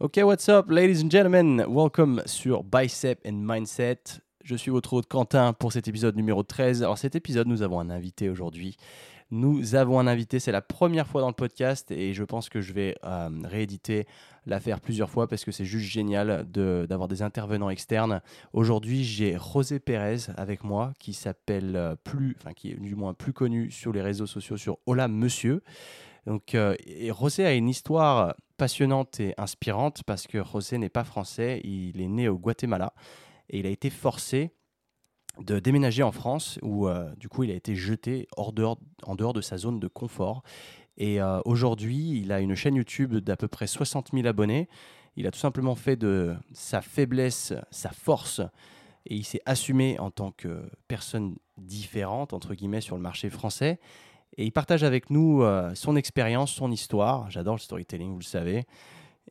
Ok, what's up, ladies and gentlemen? Welcome sur Bicep and Mindset. Je suis votre hôte Quentin pour cet épisode numéro 13. Alors, cet épisode, nous avons un invité aujourd'hui. Nous avons un invité, c'est la première fois dans le podcast et je pense que je vais euh, rééditer l'affaire plusieurs fois parce que c'est juste génial d'avoir des intervenants externes. Aujourd'hui, j'ai José Pérez avec moi qui s'appelle euh, plus, enfin qui est du moins plus connu sur les réseaux sociaux sur Hola Monsieur. Donc, euh, José a une histoire passionnante et inspirante parce que José n'est pas français, il est né au Guatemala et il a été forcé de déménager en France où euh, du coup il a été jeté hors en dehors de sa zone de confort. Et euh, aujourd'hui, il a une chaîne YouTube d'à peu près 60 000 abonnés. Il a tout simplement fait de sa faiblesse sa force et il s'est assumé en tant que personne différente, entre guillemets, sur le marché français. Et il partage avec nous euh, son expérience, son histoire. J'adore le storytelling, vous le savez.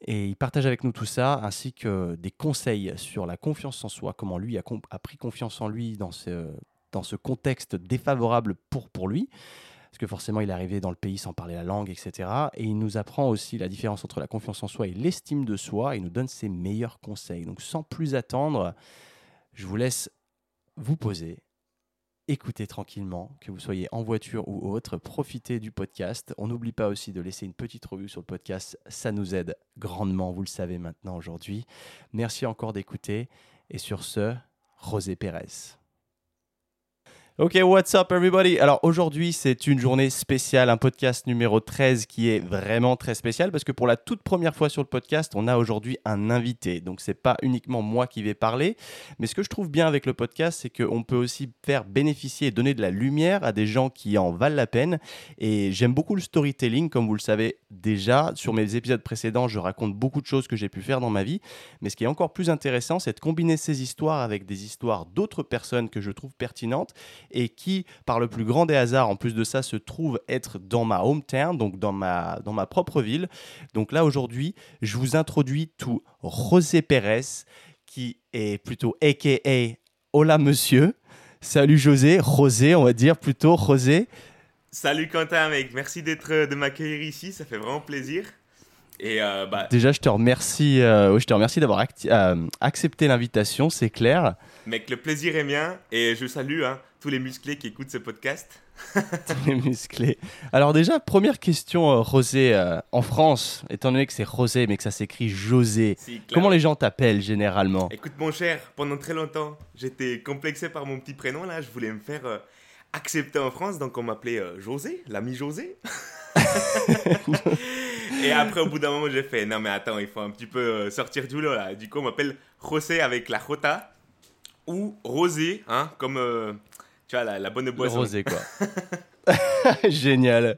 Et il partage avec nous tout ça, ainsi que des conseils sur la confiance en soi, comment lui a, pris confiance en lui dans ce, contexte défavorable pour, pour lui. Parce que forcément, il est arrivé dans le pays sans parler la langue, etc. Et il nous apprend aussi la différence entre la confiance en soi et l'estime de soi. Il nous donne ses meilleurs conseils. Donc, sans plus attendre, je vous laisse vous poser écoutez tranquillement, que vous soyez en voiture ou autre, profitez du podcast. On n'oublie pas aussi de laisser une petite revue sur le podcast, ça nous aide grandement, vous le savez maintenant aujourd'hui. Merci encore d'écouter et sur ce, Rosé Pérez. Ok, what's up everybody? Alors aujourd'hui c'est une journée spéciale, un podcast numéro 13 qui est vraiment très spécial parce que pour la toute première fois sur le podcast on a aujourd'hui un invité. Donc c'est pas uniquement moi qui vais parler, mais ce que je trouve bien avec le podcast c'est qu'on peut aussi faire bénéficier et donner de la lumière à des gens qui en valent la peine. Et j'aime beaucoup le storytelling comme vous le savez déjà. Sur mes épisodes précédents je raconte beaucoup de choses que j'ai pu faire dans ma vie. Mais ce qui est encore plus intéressant c'est de combiner ces histoires avec des histoires d'autres personnes que je trouve pertinentes et qui, par le plus grand des hasards, en plus de ça, se trouve être dans ma hometown, donc dans ma, dans ma propre ville. Donc là, aujourd'hui, je vous introduis tout José Pérez, qui est plutôt AKA Hola Monsieur. Salut José, José, on va dire plutôt José. Salut Quentin, mec, merci d'être de m'accueillir ici, ça fait vraiment plaisir. Et euh, bah... Déjà, je te remercie, euh, je te remercie d'avoir euh, accepté l'invitation, c'est clair. Mec, le plaisir est mien et je salue hein, tous les musclés qui écoutent ce podcast. tous les musclés. Alors déjà, première question, Rosé, en France, étant donné que c'est Rosé mais que ça s'écrit José, comment les gens t'appellent généralement? Écoute mon cher, pendant très longtemps, j'étais complexé par mon petit prénom là, je voulais me faire accepter en France, donc on m'appelait José, l'ami José. Et après, au bout d'un moment, j'ai fait non, mais attends, il faut un petit peu euh, sortir du lot là. Du coup, on m'appelle José avec la Jota ou Rosé, hein, comme euh, tu vois, la, bonne boisson. Rosé, quoi. Génial.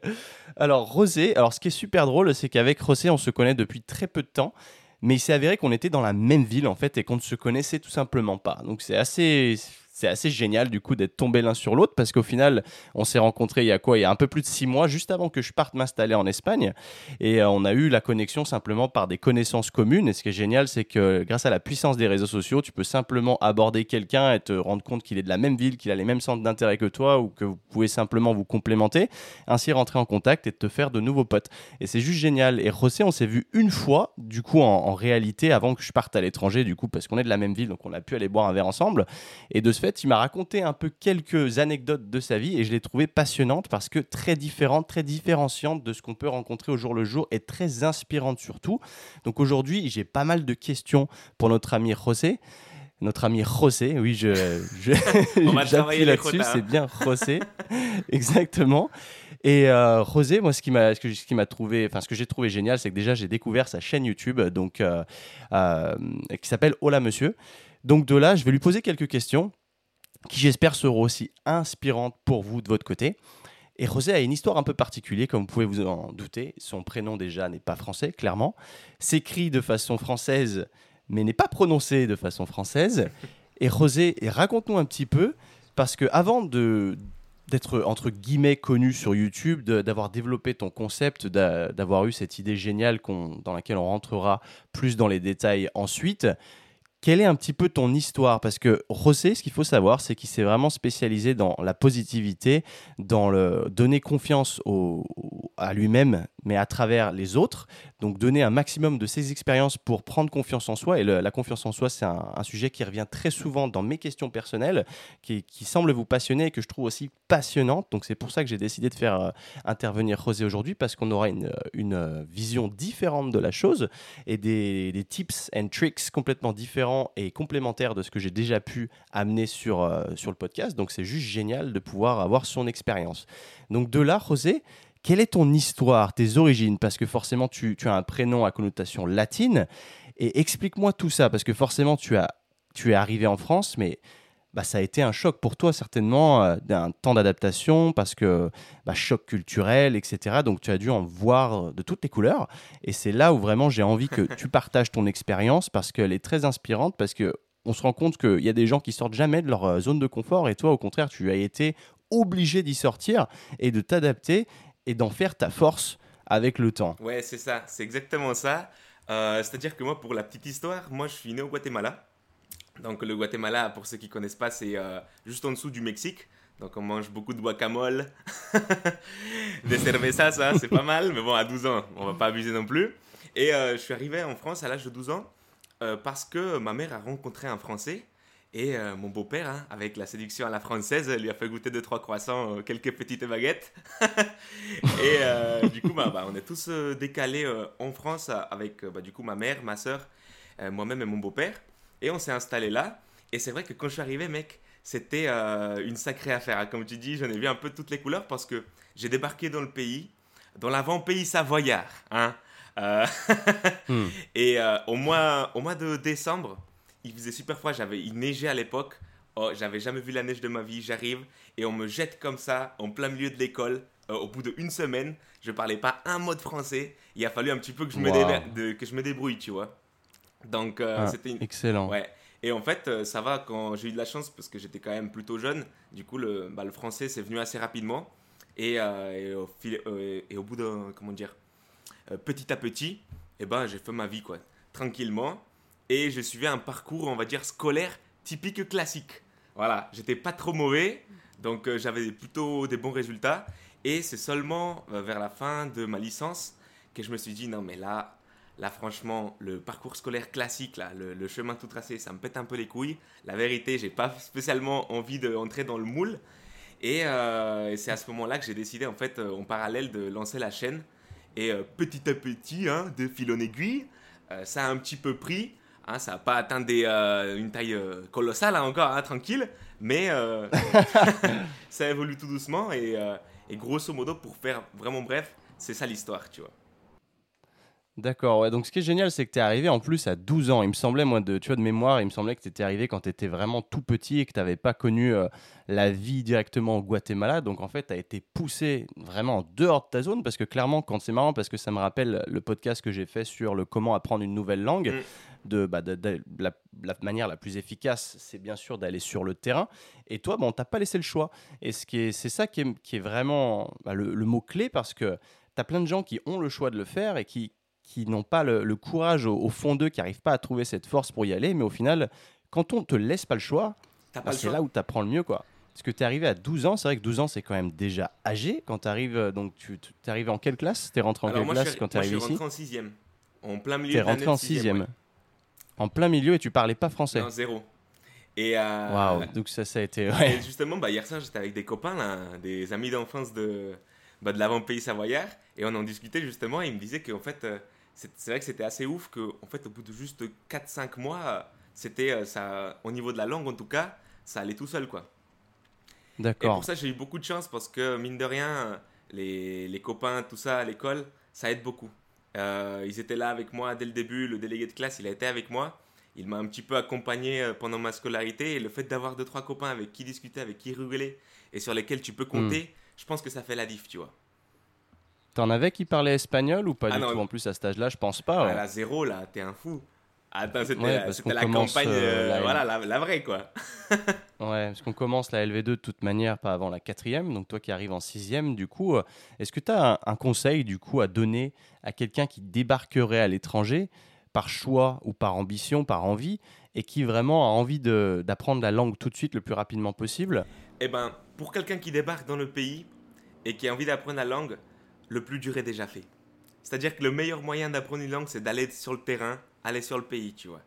Alors, Rosé, alors ce qui est super drôle, c'est qu'avec Rosé, on se connaît depuis très peu de temps. Mais il s'est avéré qu'on était dans la même ville en fait et qu'on ne se connaissait tout simplement pas. Donc c'est assez, c'est assez génial du coup d'être tombés l'un sur l'autre parce qu'au final, on s'est rencontrés il y a quoi? Il y a un peu plus de six mois, juste avant que je parte m'installer en Espagne. Et euh, on a eu la connexion simplement par des connaissances communes. Et ce qui est génial, c'est que grâce à la puissance des réseaux sociaux, tu peux simplement aborder quelqu'un et te rendre compte qu'il est de la même ville, qu'il a les mêmes centres d'intérêt que toi ou que vous pouvez simplement vous complémenter, ainsi rentrer en contact et te faire de nouveaux potes. Et c'est juste génial. Et José, on s'est vu une fois, du coup, en, en réalité, avant que je parte à l'étranger, du coup, parce qu'on est de la même ville, donc on a pu aller boire un verre ensemble. Et de ce fait, il m'a raconté un peu quelques anecdotes de sa vie et je l'ai trouvé passionnante parce que très différente, très différenciante de ce qu'on peut rencontrer au jour le jour et très inspirante surtout. Donc aujourd'hui, j'ai pas mal de questions pour notre ami José notre ami José. Oui, je, je j'appuie là-dessus, c'est bien José, exactement. Et euh, José, moi, ce qui m'a, ce, qui m'a trouvé, enfin, ce que j'ai trouvé génial, c'est que déjà j'ai découvert sa chaîne YouTube, donc euh, euh, qui s'appelle Hola Monsieur. Donc de là, je vais lui poser quelques questions qui j'espère seront aussi inspirantes pour vous de votre côté. Et Rosé a une histoire un peu particulière, comme vous pouvez vous en douter. Son prénom déjà n'est pas français, clairement. S'écrit de façon française, mais n'est pas prononcé de façon française. Et Rosé, raconte-nous un petit peu, parce que avant de d'être entre guillemets connu sur YouTube, d'avoir développé ton concept, d'avoir eu cette idée géniale dans laquelle on rentrera plus dans les détails ensuite. Quelle est un petit peu ton histoire? Parce que José, ce qu'il faut savoir, c'est qu'il s'est vraiment spécialisé dans la positivité, dans le donner confiance à lui-même, mais à travers les autres, Donc donner un maximum de ces expériences pour prendre confiance en soi. Et la confiance en soi, c'est un, sujet qui revient très souvent dans mes questions personnelles, qui, semble vous passionner et que je trouve aussi passionnante. Donc c'est pour ça que j'ai décidé de faire euh, intervenir José aujourd'hui, parce qu'on aura une, une, vision différente de la chose et des, des, tips and tricks complètement différents et complémentaires de ce que j'ai déjà pu amener sur, euh, sur le podcast. Donc c'est juste génial de pouvoir avoir son expérience. Donc de là, José, quelle est ton histoire, tes origines? Parce que forcément, tu, as un prénom à connotation latine. Et explique-moi tout ça, parce que forcément, tu, es arrivé en France, mais bah, ça a été un choc pour toi, certainement, euh, d'un temps d'adaptation, parce que bah, choc culturel, etc. Donc, tu as dû en voir de toutes les couleurs. Et c'est là où vraiment j'ai envie que tu partages ton expérience, parce qu'elle est très inspirante, parce que on se rend compte qu'il y a des gens qui sortent jamais de leur euh, zone de confort, et toi, au contraire, tu as été obligé d'y sortir et de t'adapter et d'en faire ta force avec le temps. Ouais, c'est ça, c'est exactement ça. Euh, c'est-à-dire que moi, pour la petite histoire, moi je suis né au Guatemala. Donc le Guatemala, pour ceux qui connaissent pas, c'est euh, juste en dessous du Mexique. Donc on mange beaucoup de guacamole, des cervezas, ça, c'est pas mal. Mais bon, à 12 ans, on va pas abuser non plus. Et euh, je suis arrivé en France à l'âge de 12 ans parce que ma mère a rencontré un Français et euh, mon beau-père, hein, avec la séduction à la française, lui a fait goûter deux trois croissants, euh, quelques petites baguettes. et euh, du coup, bah, bah, on est tous décalés en France avec bah, du coup ma mère, ma soeur, moi-même et mon beau-père. Et on s'est installé là. Et c'est vrai que quand je suis arrivé, mec, c'était une sacrée affaire. Comme tu dis, j'en ai vu un peu toutes les couleurs parce que j'ai débarqué dans le pays, dans l'avant-pays savoyard. Hein. Hmm. Et au, mois, au mois de décembre, il faisait super froid, j'avais, il neigeait à l'époque. Oh, j'avais jamais vu la neige de ma vie. J'arrive et on me jette comme ça en plein milieu de l'école. Euh, au bout d'une semaine, je parlais pas un mot de français. Il a fallu un petit peu que je, me, que je me débrouille, tu vois. Donc euh, ah, c'était excellent. Ouais. Et en fait, euh, ça va quand j'ai eu de la chance parce que j'étais quand même plutôt jeune. Du coup, le, bah, le français c'est venu assez rapidement. Et, et, au, et au, bout de comment dire, petit à petit, et eh ben j'ai fait ma vie quoi, tranquillement et je suivais un parcours, on va dire, scolaire typique classique. Voilà, j'étais pas trop mauvais, donc euh, j'avais plutôt des bons résultats. Et c'est seulement euh, vers la fin de ma licence que je me suis dit, non mais là, là franchement, le parcours scolaire classique, le, chemin tout tracé, ça me pète un peu les couilles. La vérité, j'ai pas spécialement envie d'entrer dans le moule. Et, euh, c'est à ce moment-là que j'ai décidé, en fait, en parallèle, de lancer la chaîne. Et petit à petit, hein, de fil en aiguille, ça a un petit peu pris. Hein, ça n'a pas atteint des, euh, une taille euh, colossale hein, encore, hein, tranquille, mais euh, ça évolue tout doucement et, et, grosso modo, pour faire vraiment bref, c'est ça l'histoire, tu vois. D'accord, ouais. donc ce qui est génial, c'est que tu es arrivé en plus à 12 ans. Il me semblait, moi, de, tu vois, de mémoire, il me semblait que tu étais arrivé quand tu étais vraiment tout petit et que tu n'avais pas connu la vie directement au Guatemala. Donc en fait, tu as été poussé vraiment en dehors de ta zone parce que clairement, quand c'est marrant, parce que ça me rappelle le podcast que j'ai fait sur le comment apprendre une nouvelle langue. Mm de, bah, la, manière la plus efficace, c'est bien sûr d'aller sur le terrain. Et toi, bon, t'as pas laissé le choix. Et c'est ça qui est, qui est vraiment bah, le, mot-clé parce que tu as plein de gens qui ont le choix de le faire et qui, qui n'ont pas le, courage au, fond d'eux, qui n'arrivent pas à trouver cette force pour y aller. Mais au final, quand on te laisse pas le choix, bah, c'est là où tu apprends le mieux. quoi. Parce que tu es arrivé à 12 ans, c'est vrai que 12 ans, c'est quand même déjà âgé. Quand tu arrives, euh, donc tu es arrivé en quelle classe? Tu es rentré en quelle classe quand tu es arrivé ici Je suis rentré en 6 En plein milieu Tu es rentré en 6 en plein milieu et tu parlais pas français. Non, zéro. Et euh, donc ça, ça a été. Et justement, bah, hier soir, j'étais avec des copains, là, des amis d'enfance de, bah, de l'avant-pays savoyard, et on en discutait justement, et ils me disaient qu'en fait, euh, c'est vrai que c'était assez ouf qu'en en fait, au bout de juste 4-5 mois, c'était euh, ça, au niveau de la langue en tout cas, ça allait tout seul, quoi. D'accord. Et pour ça, j'ai eu beaucoup de chance parce que, mine de rien, les, les copains, tout ça à l'école, ça aide beaucoup. Euh, ils étaient là avec moi dès le début. Le délégué de classe, il a été avec moi. Il m'a un petit peu accompagné euh, pendant ma scolarité. Et le fait d'avoir deux, trois copains avec qui discuter, avec qui rigoler et sur lesquels tu peux compter, hmm. je pense que ça fait la diff, tu vois. T'en avais qui parlaient espagnol ou pas ah du tout En plus, à cet âge-là, je pense pas. À la zéro, là, t'es un fou. Attends, c'était la campagne, euh, euh, voilà, la, vraie, quoi. ouais, parce qu'on commence la LV2 de toute manière, pas avant la quatrième. Donc toi qui arrives en sixième, du coup, euh, est-ce que tu as un, conseil, du coup, à donner à quelqu'un qui débarquerait à l'étranger, par choix ou par ambition, par envie, et qui vraiment a envie d'apprendre la langue tout de suite, le plus rapidement possible? Eh ben, pour quelqu'un qui débarque dans le pays et qui a envie d'apprendre la langue, le plus dur est déjà fait. C'est-à-dire que le meilleur moyen d'apprendre une langue, c'est d'aller sur le terrain, aller sur le pays, tu vois.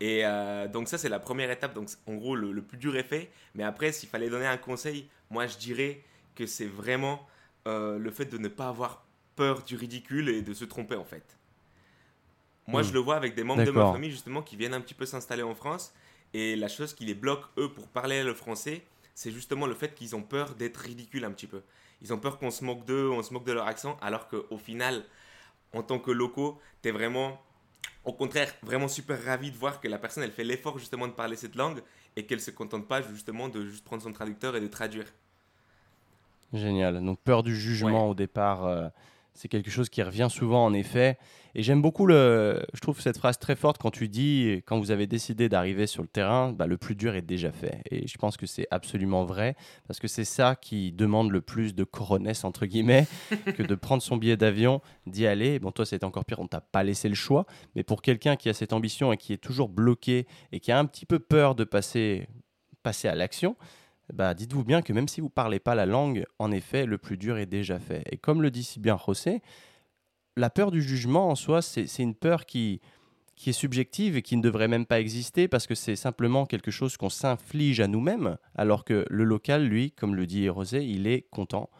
Et euh, donc ça, c'est la première étape. Donc en gros, le, plus dur est fait. Mais après, s'il fallait donner un conseil, moi, je dirais que c'est vraiment euh, le fait de ne pas avoir peur du ridicule et de se tromper, en fait. Moi, je hmm. le vois avec des membres de ma famille, justement, qui viennent un petit peu s'installer en France. Et la chose qui les bloque, eux, pour parler le français, c'est justement le fait qu'ils ont peur d'être ridicules un petit peu. Ils ont peur qu'on se moque d'eux, on se moque de leur accent, alors qu'au final, en tant que locaux, tu es vraiment, au contraire, vraiment super ravi de voir que la personne, elle fait l'effort justement de parler cette langue et qu'elle se contente pas justement de juste prendre son traducteur et de traduire. Génial. Donc peur du jugement au départ. Euh, c'est quelque chose qui revient souvent en effet. Et j'aime beaucoup le. Je trouve cette phrase très forte quand tu dis, quand vous avez décidé d'arriver sur le terrain, bah, le plus dur est déjà fait. Et je pense que c'est absolument vrai, parce que c'est ça qui demande le plus de coronesse, entre guillemets, que de prendre son billet d'avion, d'y aller. Bon, toi, c'est encore pire, on t'a pas laissé le choix. Mais pour quelqu'un qui a cette ambition et qui est toujours bloqué et qui a un petit peu peur de passer, passer à l'action, bah, dites-vous bien que même si vous ne parlez pas la langue, en effet, le plus dur est déjà fait. Et comme le dit si bien José, la peur du jugement en soi, c'est une peur qui, qui est subjective et qui ne devrait même pas exister parce que c'est simplement quelque chose qu'on s'inflige à nous-mêmes, alors que le local, lui, comme le dit Rosé, il est content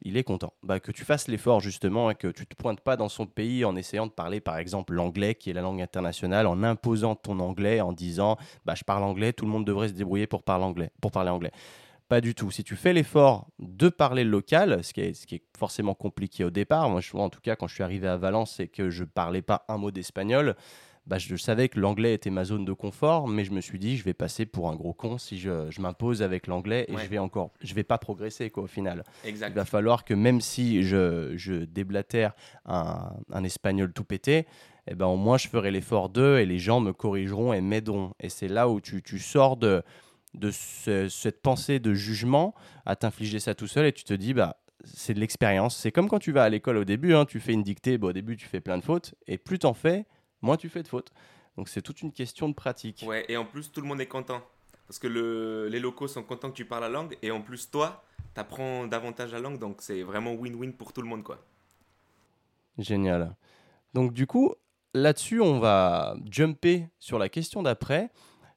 il est content. Bah, que tu fasses l'effort justement et que tu te pointes pas dans son pays en essayant de parler par exemple l'anglais qui est la langue internationale, en imposant ton anglais, en disant bah, je parle anglais, tout le monde devrait se débrouiller pour parler anglais. Pour parler anglais. Pas du tout. Si tu fais l'effort de parler le local, ce qui, est, ce qui est forcément compliqué au départ, moi je, en tout cas quand je suis arrivé à Valence et que je parlais pas un mot d'espagnol, bah, je savais que l'anglais était ma zone de confort, mais je me suis dit, je vais passer pour un gros con si je, je m'impose avec l'anglais et je vais encore, je vais pas progresser quoi, au final. Il va falloir que même si je, je déblatère un, un, espagnol tout pété, eh ben, au moins je ferai l'effort d'eux et les gens me corrigeront et m'aideront. Et c'est là où tu, tu sors de, de cette pensée de jugement à t'infliger ça tout seul et tu te dis, bah, c'est de l'expérience. C'est comme quand tu vas à l'école au début, hein, tu fais une dictée, au début tu fais plein de fautes, et plus t'en fais, moins tu fais de fautes. Donc c'est toute une question de pratique. Ouais, et en plus, tout le monde est content. Parce que le, les locaux sont contents que tu parles la langue, et en plus, toi, tu apprends davantage la langue, donc c'est vraiment win-win pour tout le monde, quoi. Génial. Donc du coup, là-dessus, on va jumper sur la question d'après.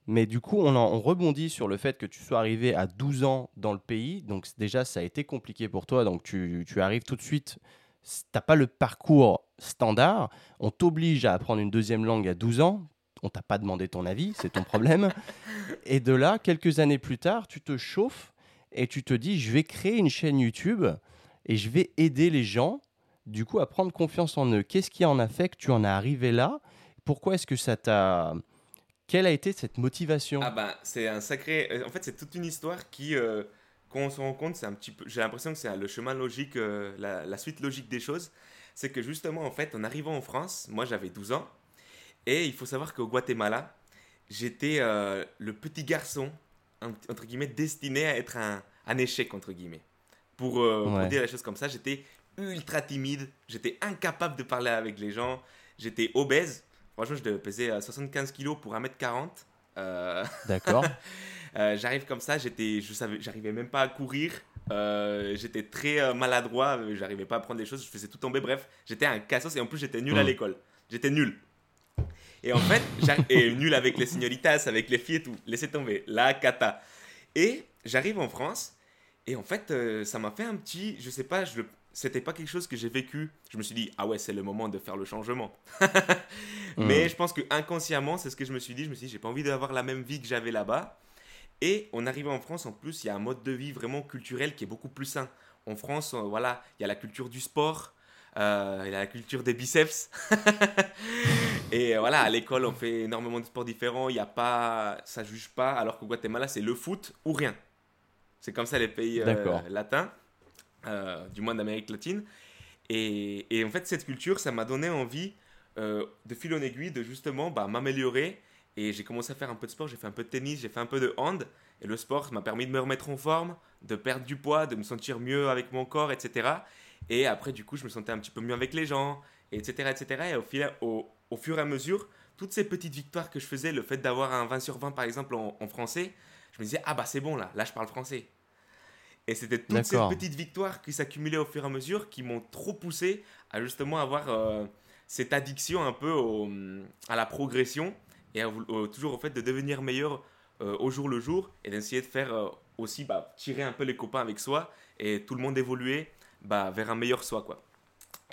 Mais du coup, on, on, rebondit sur le fait que tu sois arrivé à 12 ans dans le pays. Donc déjà, ça a été compliqué pour toi. Donc tu, tu arrives tout de suite t'as pas le parcours standard, on t'oblige à apprendre une deuxième langue à 12 ans, on t'a pas demandé ton avis, c'est ton problème. et de là, quelques années plus tard, tu te chauffes et tu te dis, je vais créer une chaîne YouTube et je vais aider les gens, du coup, à prendre confiance en eux. Qu'est-ce qui en a fait que tu en es arrivé là? Pourquoi est-ce que ça t'a... Quelle a été cette motivation? Ah bah, c'est un sacré... En fait, c'est toute une histoire qui... Euh, quand on se rend compte, c'est un petit peu, j'ai l'impression que c'est le chemin logique, euh, la, suite logique des choses. C'est que justement, en fait, en arrivant en France, moi j'avais 12 ans, et il faut savoir qu'au Guatemala, j'étais euh, le petit garçon, entre guillemets, destiné à être un, un échec, entre guillemets. Pour, euh, dire les choses comme ça, j'étais ultra timide, j'étais incapable de parler avec les gens, j'étais obèse. Franchement, je devais peser 75 kilos pour 1m40. D'accord. Euh, j'arrive comme ça, j'étais, je savais, j'arrivais même pas à courir. Euh, j'étais très euh, maladroit, j'arrivais pas à prendre des choses, je faisais tout tomber. Bref, j'étais un cassos et en plus j'étais nul à mm. l'école. J'étais nul. Et en fait, et nul avec les señoritas, avec les filles et tout. Laissez tomber, la cata. Et j'arrive en France et en fait, ça m'a fait un petit, je sais pas, je c'était pas quelque chose que j'ai vécu. Je me suis dit, ah ouais, c'est le moment de faire le changement. Mais mm. je pense que inconsciemment, c'est ce que je me suis dit. Je me suis dit, j'ai pas envie d'avoir la même vie que j'avais là-bas. Et en arrivant en France, en plus, il y a un mode de vie vraiment culturel qui est beaucoup plus sain. En France, euh, voilà, il y a la culture du sport, euh, il y a la culture des biceps. et euh, voilà, à l'école, on fait énormément de sports différents. Il n'y a pas, ça juge pas. Alors qu'au Guatemala, c'est le foot ou rien. C'est comme ça les pays latins, du moins d'Amérique latine. Et, en fait, cette culture, ça m'a donné envie de fil en aiguille de justement bah, m'améliorer et j'ai commencé à faire un peu de sport, j'ai fait un peu de tennis, j'ai fait un peu de hand. Et le sport m'a permis de me remettre en forme, de perdre du poids, de me sentir mieux avec mon corps, etc. Et après, du coup, je me sentais un petit peu mieux avec les gens, etc. etc. Et au, fil, au, fur et à mesure, toutes ces petites victoires que je faisais, le fait d'avoir un 20 sur 20 par exemple en, français, je me disais, ah bah c'est bon là, là je parle français. Et c'était toutes ces petites victoires qui s'accumulaient au fur et à mesure qui m'ont trop poussé à justement avoir euh, cette addiction un peu à la progression et toujours au fait de devenir meilleur euh, au jour le jour et d'essayer de faire euh, aussi bah, tirer un peu les copains avec soi et tout le monde évoluer bah, vers un meilleur soi. Quoi.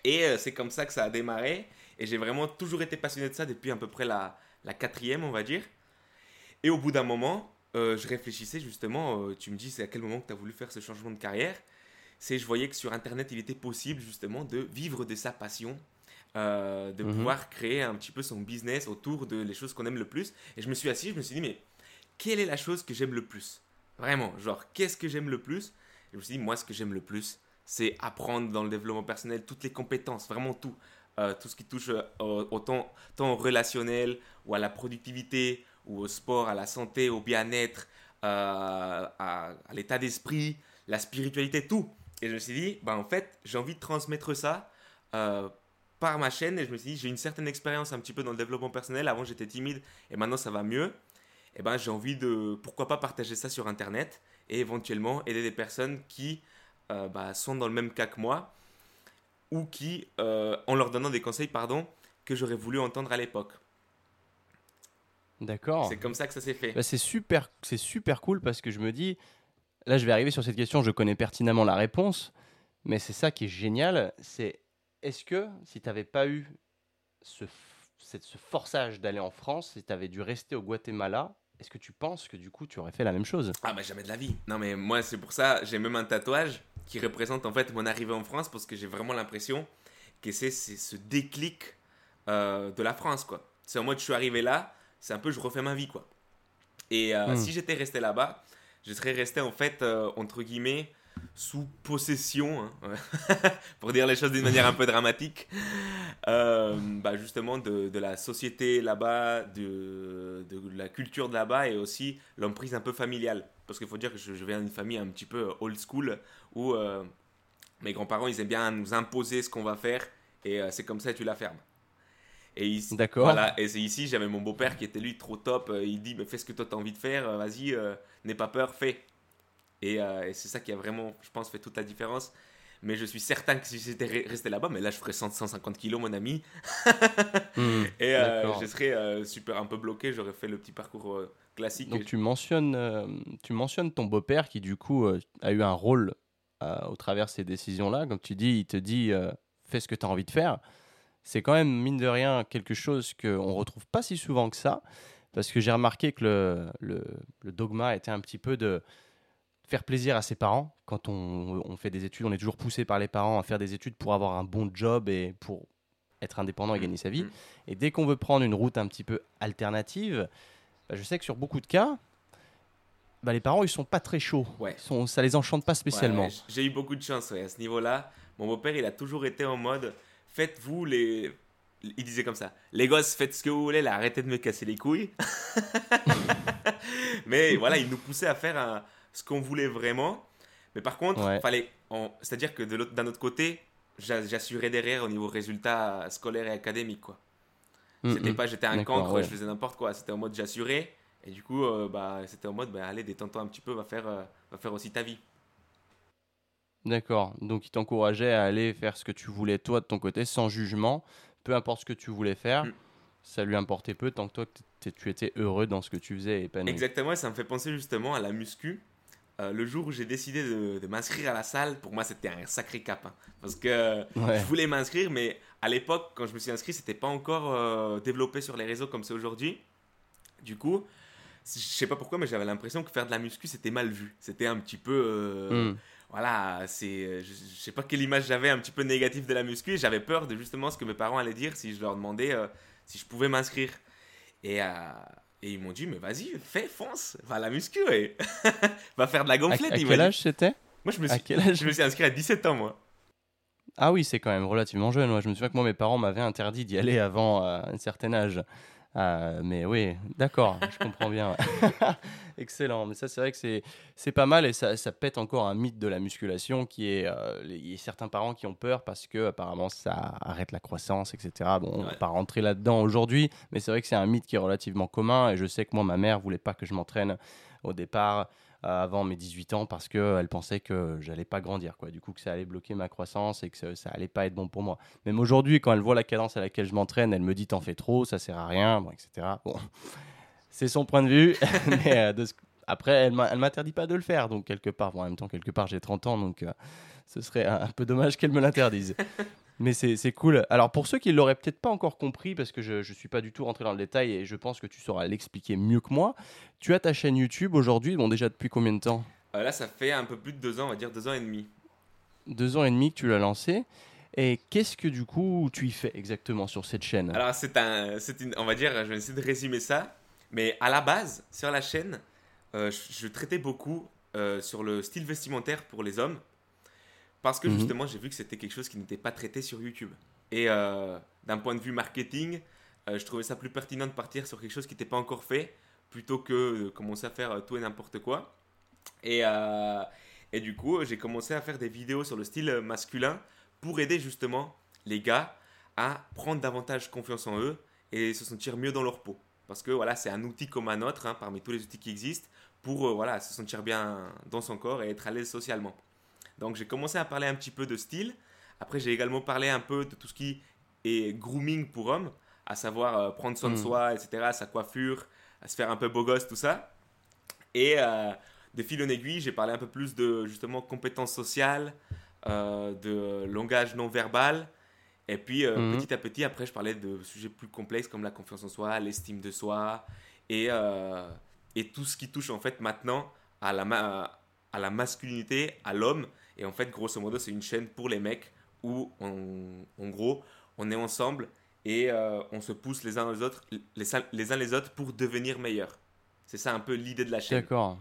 Et c'est comme ça que ça a démarré et j'ai vraiment toujours été passionné de ça depuis à peu près la, la quatrième, on va dire. Et au bout d'un moment, euh, je réfléchissais justement, euh, tu me dis c'est à quel moment que tu as voulu faire ce changement de carrière C'est je voyais que sur Internet il était possible justement de vivre de sa passion, euh, de mhm. pouvoir créer un petit peu son business autour de les choses qu'on aime le plus. Et je me suis assis, je me suis dit mais quelle est la chose que j'aime le plus? Vraiment, genre qu'est-ce que j'aime le plus? Et Je me suis dit moi ce que j'aime le plus c'est apprendre dans le développement personnel toutes les compétences, vraiment tout. tout ce qui touche autant, tant au relationnel ou à la productivité ou au sport, à la santé, au bien-être, euh, à, l'état d'esprit, la spiritualité, tout. Et je me suis dit, bah en fait, j'ai envie de transmettre ça euh, par ma chaîne. Et je me suis dit, j'ai une certaine expérience un petit peu dans le développement personnel. Avant, j'étais timide et maintenant, ça va mieux. Et ben, j'ai envie de, pourquoi pas partager ça sur Internet et éventuellement aider des personnes qui euh, bah, sont dans le même cas que moi ou qui, en leur donnant des conseils, pardon, que j'aurais voulu entendre à l'époque. D'accord. C'est comme ça que ça s'est fait. Bah, c'est super, c'est super cool parce que je me dis, là je vais arriver sur cette question, je connais pertinemment la réponse, mais c'est ça qui est génial, c'est est-ce que si tu n'avais pas eu ce, ce forçage d'aller en France, si tu avais dû rester au Guatemala, est-ce que tu penses que du coup tu aurais fait la même chose? Ah bah jamais de la vie. Non mais moi c'est pour ça, j'ai même un tatouage qui représente en fait mon arrivée en France parce que j'ai vraiment l'impression que c'est ce déclic euh, de la France quoi. C'est en mode je suis arrivé là, c'est un peu je refais ma vie quoi. Et euh, hmm. si j'étais resté là-bas, je serais resté en fait euh, entre guillemets sous possession, hein, pour dire les choses d'une manière un peu dramatique, euh, bah justement de, de, la société là-bas, de, de, la culture de là-bas et aussi l'emprise un peu familiale. Parce qu'il faut dire que je, je viens d'une famille un petit peu old school où mes grands-parents ils aiment bien nous imposer ce qu'on va faire et c'est comme ça que tu la fermes. Et ici, D'accord. Voilà, et c'est ici, j'avais mon beau-père qui était lui trop top. Euh, il dit Fais ce que toi tu as envie de faire, euh, vas-y, euh, n'aie pas peur, fais. Et, c'est ça qui a vraiment, je pense, fait toute la différence. Mais je suis certain que si j'étais resté là-bas, mais là je ferais 150 kilos, mon ami. Hmm, et je serais super un peu bloqué, j'aurais fait le petit parcours classique. Donc tu, mentionnes, tu mentionnes ton beau-père qui, du coup, a eu un rôle au travers de ces décisions-là. Comme tu dis, il te dit Fais ce que tu as envie de faire c'est quand même, mine de rien, quelque chose qu'on ne retrouve pas si souvent que ça. Parce que j'ai remarqué que le, le, le, dogma était un petit peu de faire plaisir à ses parents. Quand on, on, fait des études, on est toujours poussé par les parents à faire des études pour avoir un bon job et pour être indépendant et gagner sa vie. Mm. Et dès qu'on veut prendre une route un petit peu alternative, bah, je sais que sur beaucoup de cas, bah, les parents ils sont pas très chauds. Ouais. Ils sont, ça les enchante pas spécialement. J'ai eu beaucoup de chance à ce niveau-là. Mon beau-père il a toujours été en mode faites-vous les. Il disait comme ça les gosses, faites ce que vous voulez, là, arrêtez de me casser les couilles. Mais voilà, il nous poussait à faire ce qu'on voulait vraiment. Mais par contre, fallait. C'est-à-dire que d'un autre côté, j'assurais derrière au niveau résultats scolaires et académiques, quoi. Mm, c'était mm. pas j'étais un cancre, je faisais n'importe quoi. C'était en mode j'assurais. Et du coup, euh, bah, c'était en mode, bah, allez, détends-toi un petit peu, va faire, euh, va faire aussi ta vie. D'accord. Donc, il t'encourageait à aller faire ce que tu voulais, toi, de ton côté, sans jugement. Peu importe ce que tu voulais faire, mm. ça lui importait peu tant que toi, tu étais heureux dans ce que tu faisais et épanoui. Exactement, et ça me fait penser justement à la muscu. Euh, le jour où j'ai décidé de, m'inscrire à la salle, pour moi, c'était un sacré cap. Hein. parce que je voulais m'inscrire, mais à l'époque, quand je me suis inscrit, c'était pas encore euh, développé sur les réseaux comme c'est aujourd'hui. Du coup, je sais pas pourquoi, mais j'avais l'impression que faire de la muscu, c'était mal vu. C'était un petit peu. Euh, mm voilà, c'est, je, sais pas quelle image j'avais un petit peu négative de la muscu. J'avais peur de justement ce que mes parents allaient dire si je leur demandais euh, si je pouvais m'inscrire. Et, euh, et ils m'ont dit, mais vas-y, fais, fonce, va à la muscu, et va faire de la gonflette. À, quel âge c'était? Moi, je me, suis, je me suis inscrit à 17 ans, moi. Ah oui, c'est quand même relativement jeune. Moi, je me souviens que moi, mes parents m'avaient interdit d'y aller avant euh, un certain âge. Euh, mais oui, d'accord, je comprends bien. Excellent. Mais ça, c'est vrai que c'est, c'est pas mal et ça, ça, pète encore un mythe de la musculation qui est. Euh, il y a certains parents qui ont peur parce que apparemment ça arrête la croissance, etc. Bon, on va pas rentrer là-dedans aujourd'hui, mais c'est vrai que c'est un mythe qui est relativement commun et je sais que moi, ma mère voulait pas que je m'entraîne au départ. Avant mes 18 ans parce qu'elle pensait que j'allais pas grandir, quoi. Du coup, que ça allait bloquer ma croissance et que ça, ça allait pas être bon pour moi. Même aujourd'hui, quand elle voit la cadence à laquelle je m'entraîne, elle me dit t'en fais trop, ça sert à rien, bon, etc. Bon, c'est son point de vue. mais, ce après, elle ne m'interdit pas de le faire, donc quelque part, en même temps, quelque part, j'ai 30 ans, donc euh, ce serait un, peu dommage qu'elle me l'interdise. Mais c'est cool. Alors, pour ceux qui ne l'auraient peut-être pas encore compris, parce que je ne suis pas du tout rentré dans le détail et je pense que tu sauras l'expliquer mieux que moi, tu as ta chaîne YouTube aujourd'hui, bon, déjà depuis combien de temps? Euh, Là, ça fait un peu plus de deux ans, on va dire deux ans et demi. Deux ans et demi que tu l'as lancé. Et qu'est-ce que du coup tu y fais exactement sur cette chaîne? Alors, c'est un, une, on va dire, je vais essayer de résumer ça. Mais à la base, sur la chaîne, euh, je, traitais beaucoup euh, sur le style vestimentaire pour les hommes. Parce que mhm. justement, j'ai vu que c'était quelque chose qui n'était pas traité sur YouTube. Et euh, d'un point de vue marketing, je trouvais ça plus pertinent de partir sur quelque chose qui n'était pas encore fait, plutôt que de commencer à faire tout et n'importe quoi. Et, et du coup, j'ai commencé à faire des vidéos sur le style masculin pour aider justement les gars à prendre davantage confiance en eux et se sentir mieux dans leur peau. Parce que voilà, c'est un outil comme un autre, hein, parmi tous les outils qui existent, pour euh, voilà, se sentir bien dans son corps et être à l'aise socialement. Donc j'ai commencé à parler un petit peu de style. Après, j'ai également parlé un peu de tout ce qui est grooming pour hommes, à savoir euh, prendre soin de hmm. soi, etc., sa coiffure, à se faire un peu beau gosse, tout ça. Et euh, de fil en aiguille, j'ai parlé un peu plus de justement compétences sociales, de langage non verbal, et puis, euh, mhm. petit à petit, après, je parlais de sujets plus complexes comme la confiance en soi, l'estime de soi et, euh, et tout ce qui touche en fait maintenant à la, à la masculinité, à l'homme. Et en fait, grosso modo, c'est une chaîne pour les mecs où, en gros, on est ensemble et euh, on se pousse les uns les autres, les, les uns les autres pour devenir meilleurs. C'est ça un peu l'idée de la chaîne. D'accord.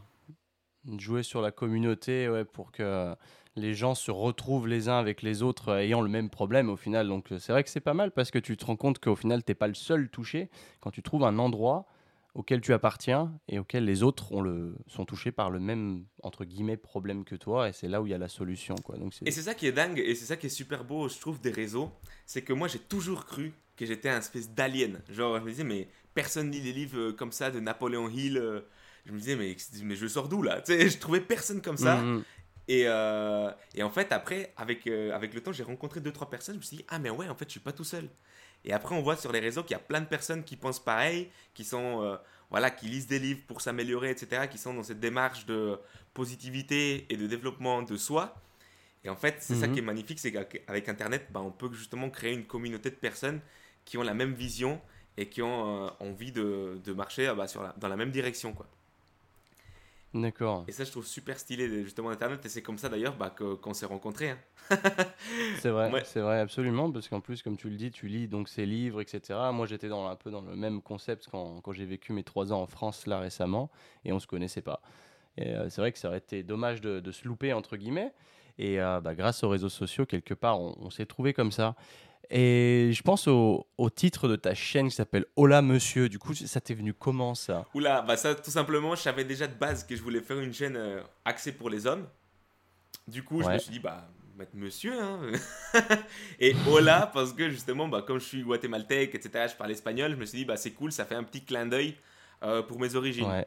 Jouer sur la communauté, ouais, pour que les gens se retrouvent les uns avec les autres euh, ayant le même problème au final. Donc euh, c'est vrai que c'est pas mal parce que tu te rends compte qu'au final, tu n'es pas le seul touché quand tu trouves un endroit auquel tu appartiens et auquel les autres ont le, sont touchés par le même entre guillemets problème que toi et c'est là où il y a la solution quoi. Donc et c'est ça qui est dingue et c'est ça qui est super beau je trouve des réseaux, c'est que moi j'ai toujours cru que j'étais un espèce d'alien. Genre je me disais mais personne lit des livres euh, comme ça de Napoléon Hill. Je me disais mais, mais je sors d'où là? Je trouvais personne comme ça. Mmh, mmh. Et, euh, et, en fait, après, avec, euh, avec le temps, j'ai rencontré deux, trois personnes. Je me suis dit, ah, mais ouais, en fait, je suis pas tout seul. Et après, on voit sur les réseaux qu'il y a plein de personnes qui pensent pareil, qui sont, euh, voilà, qui lisent des livres pour s'améliorer, etc., qui sont dans cette démarche de positivité et de développement de soi. Et en fait, c'est ça mhm. qui est magnifique, c'est qu'avec Internet, bah, on peut justement créer une communauté de personnes qui ont la même vision et qui ont envie de, de marcher bah, sur dans la même direction, quoi. D'accord. Et ça, je trouve super stylé, justement, Internet. Et c'est comme ça, d'ailleurs, bah, qu'on s'est rencontrés. Hein. c'est vrai, c'est vrai, absolument. Parce qu'en plus, comme tu le dis, tu lis donc ces livres, etc. Moi, j'étais dans, un peu dans le même concept quand, quand j'ai vécu mes trois ans en France, là, récemment. Et on se connaissait pas. Et euh, c'est vrai que ça aurait été dommage de, de se louper, entre guillemets. Et euh, bah, grâce aux réseaux sociaux, quelque part, on, on s'est trouvé comme ça. Et je pense au, titre de ta chaîne qui s'appelle Hola Monsieur. Du coup, ça t'est venu comment ça? Oula, bah ça, tout simplement, je savais déjà de base que je voulais faire une chaîne euh, axée pour les hommes. Du coup, je me suis dit, bah, mettre Monsieur. Hein. et Hola, parce que justement, bah, comme je suis guatémaltèque, etc., je parle espagnol, je me suis dit, bah, c'est cool, ça fait un petit clin d'œil euh, pour mes origines. Ouais.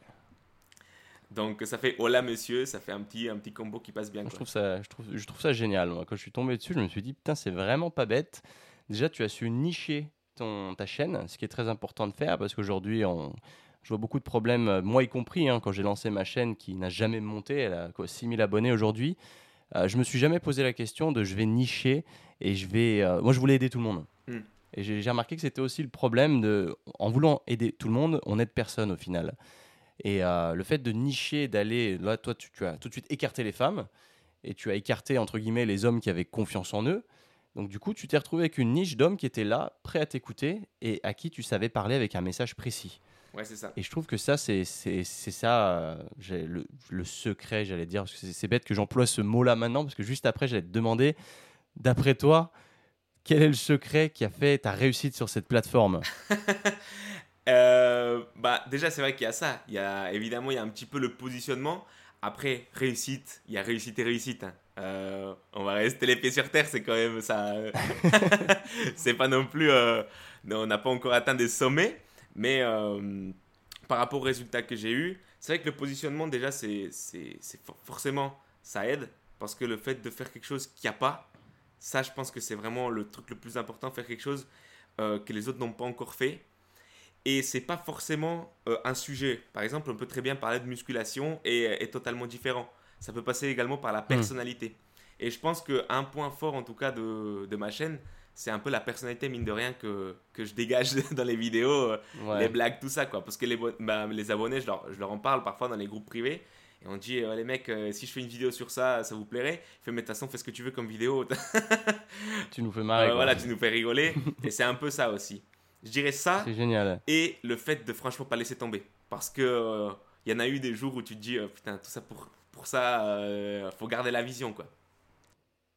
Donc ça fait hola monsieur, ça fait un petit, un petit combo qui passe bien. Je, trouve ça, je, trouve, je trouve ça génial. Quand je suis tombé dessus, je me suis dit, putain, c'est vraiment pas bête. Déjà, tu as su nicher ton, ta chaîne, ce qui est très important de faire parce qu'aujourd'hui, on, je vois beaucoup de problèmes, euh, moi y compris, hein, quand j'ai lancé ma chaîne qui n'a jamais monté, elle a quoi, 6000 abonnés aujourd'hui. Euh, je me suis jamais posé la question de je vais nicher et je vais. Euh, moi, je voulais aider tout le monde. Hmm. Et j'ai remarqué que c'était aussi le problème de. En voulant aider tout le monde, on aide personne au final. Et euh, le fait de nicher, d'aller. Là, toi, tu, tu, as tout de suite écarté les femmes et tu as écarté, entre guillemets, les hommes qui avaient confiance en eux. Donc du coup, tu t'es retrouvé avec une niche d'hommes qui étaient là, prêts à t'écouter et à qui tu savais parler avec un message précis. Ouais, c'est ça. Et je trouve que ça, c'est ça euh, le, le, secret, j'allais dire. Parce que c'est bête que j'emploie ce mot-là maintenant, parce que juste après, j'allais te demander, d'après toi, quel est le secret qui a fait ta réussite sur cette plateforme? Euh, bah, Déjà, c'est vrai qu'il y a ça. Il y a, évidemment, il y a un petit peu le positionnement. Après, réussite, il y a réussite et réussite. Hein. Euh, on va rester les pieds sur terre, c'est quand même ça. c'est pas non plus. Euh, on n'a pas encore atteint des sommets, mais, euh, par rapport aux résultats que j'ai eu, c'est vrai que le positionnement, déjà, c'est forcément, ça aide. Parce que le fait de faire quelque chose qu'il n'y a pas, ça, je pense que c'est vraiment le truc le plus important, faire quelque chose euh, que les autres n'ont pas encore fait. Et c'est pas forcément euh, un sujet. Par exemple, on peut très bien parler de musculation et est totalement différent. Ça peut passer également par la hmm. personnalité. Et je pense qu'un point fort, en tout cas, de, de ma chaîne, c'est un peu la personnalité, mine de rien, que, que je dégage dans les vidéos, euh, les blagues, tout ça, quoi. Parce que les, bah, les abonnés, je leur, je leur, en parle parfois dans les groupes privés. Et on dit, les mecs, si je fais une vidéo sur ça, ça vous plairait? Fais, mais de toute façon, fais ce que tu veux comme vidéo. tu nous fais marrer. voilà, tu nous fais rigoler. et c'est un peu ça aussi. Je dirais ça. C'est génial. Et le fait de franchement pas laisser tomber. Parce que il euh, y en a eu des jours où tu te dis, euh, putain, tout ça pour, pour ça, euh, faut garder la vision, quoi.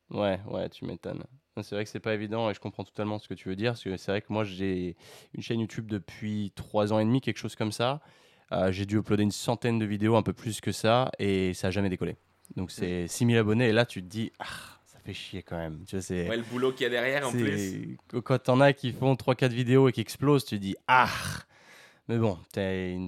Ouais, ouais, tu m'étonnes. C'est vrai que c'est pas évident et je comprends totalement ce que tu veux dire. Parce que c'est vrai que moi, j'ai une chaîne YouTube depuis 3 ans et demi, quelque chose comme ça. j'ai dû uploader une centaine de vidéos, un peu plus que ça, et ça n'a jamais décollé. Donc c'est 6000 abonnés et là, tu te dis, ah, fait chier quand même. Tu vois, ouais, le boulot qu'il y a derrière en plus. Quand t'en as qui font 3-4 vidéos et qui explosent, tu dis Ah Mais bon, c'est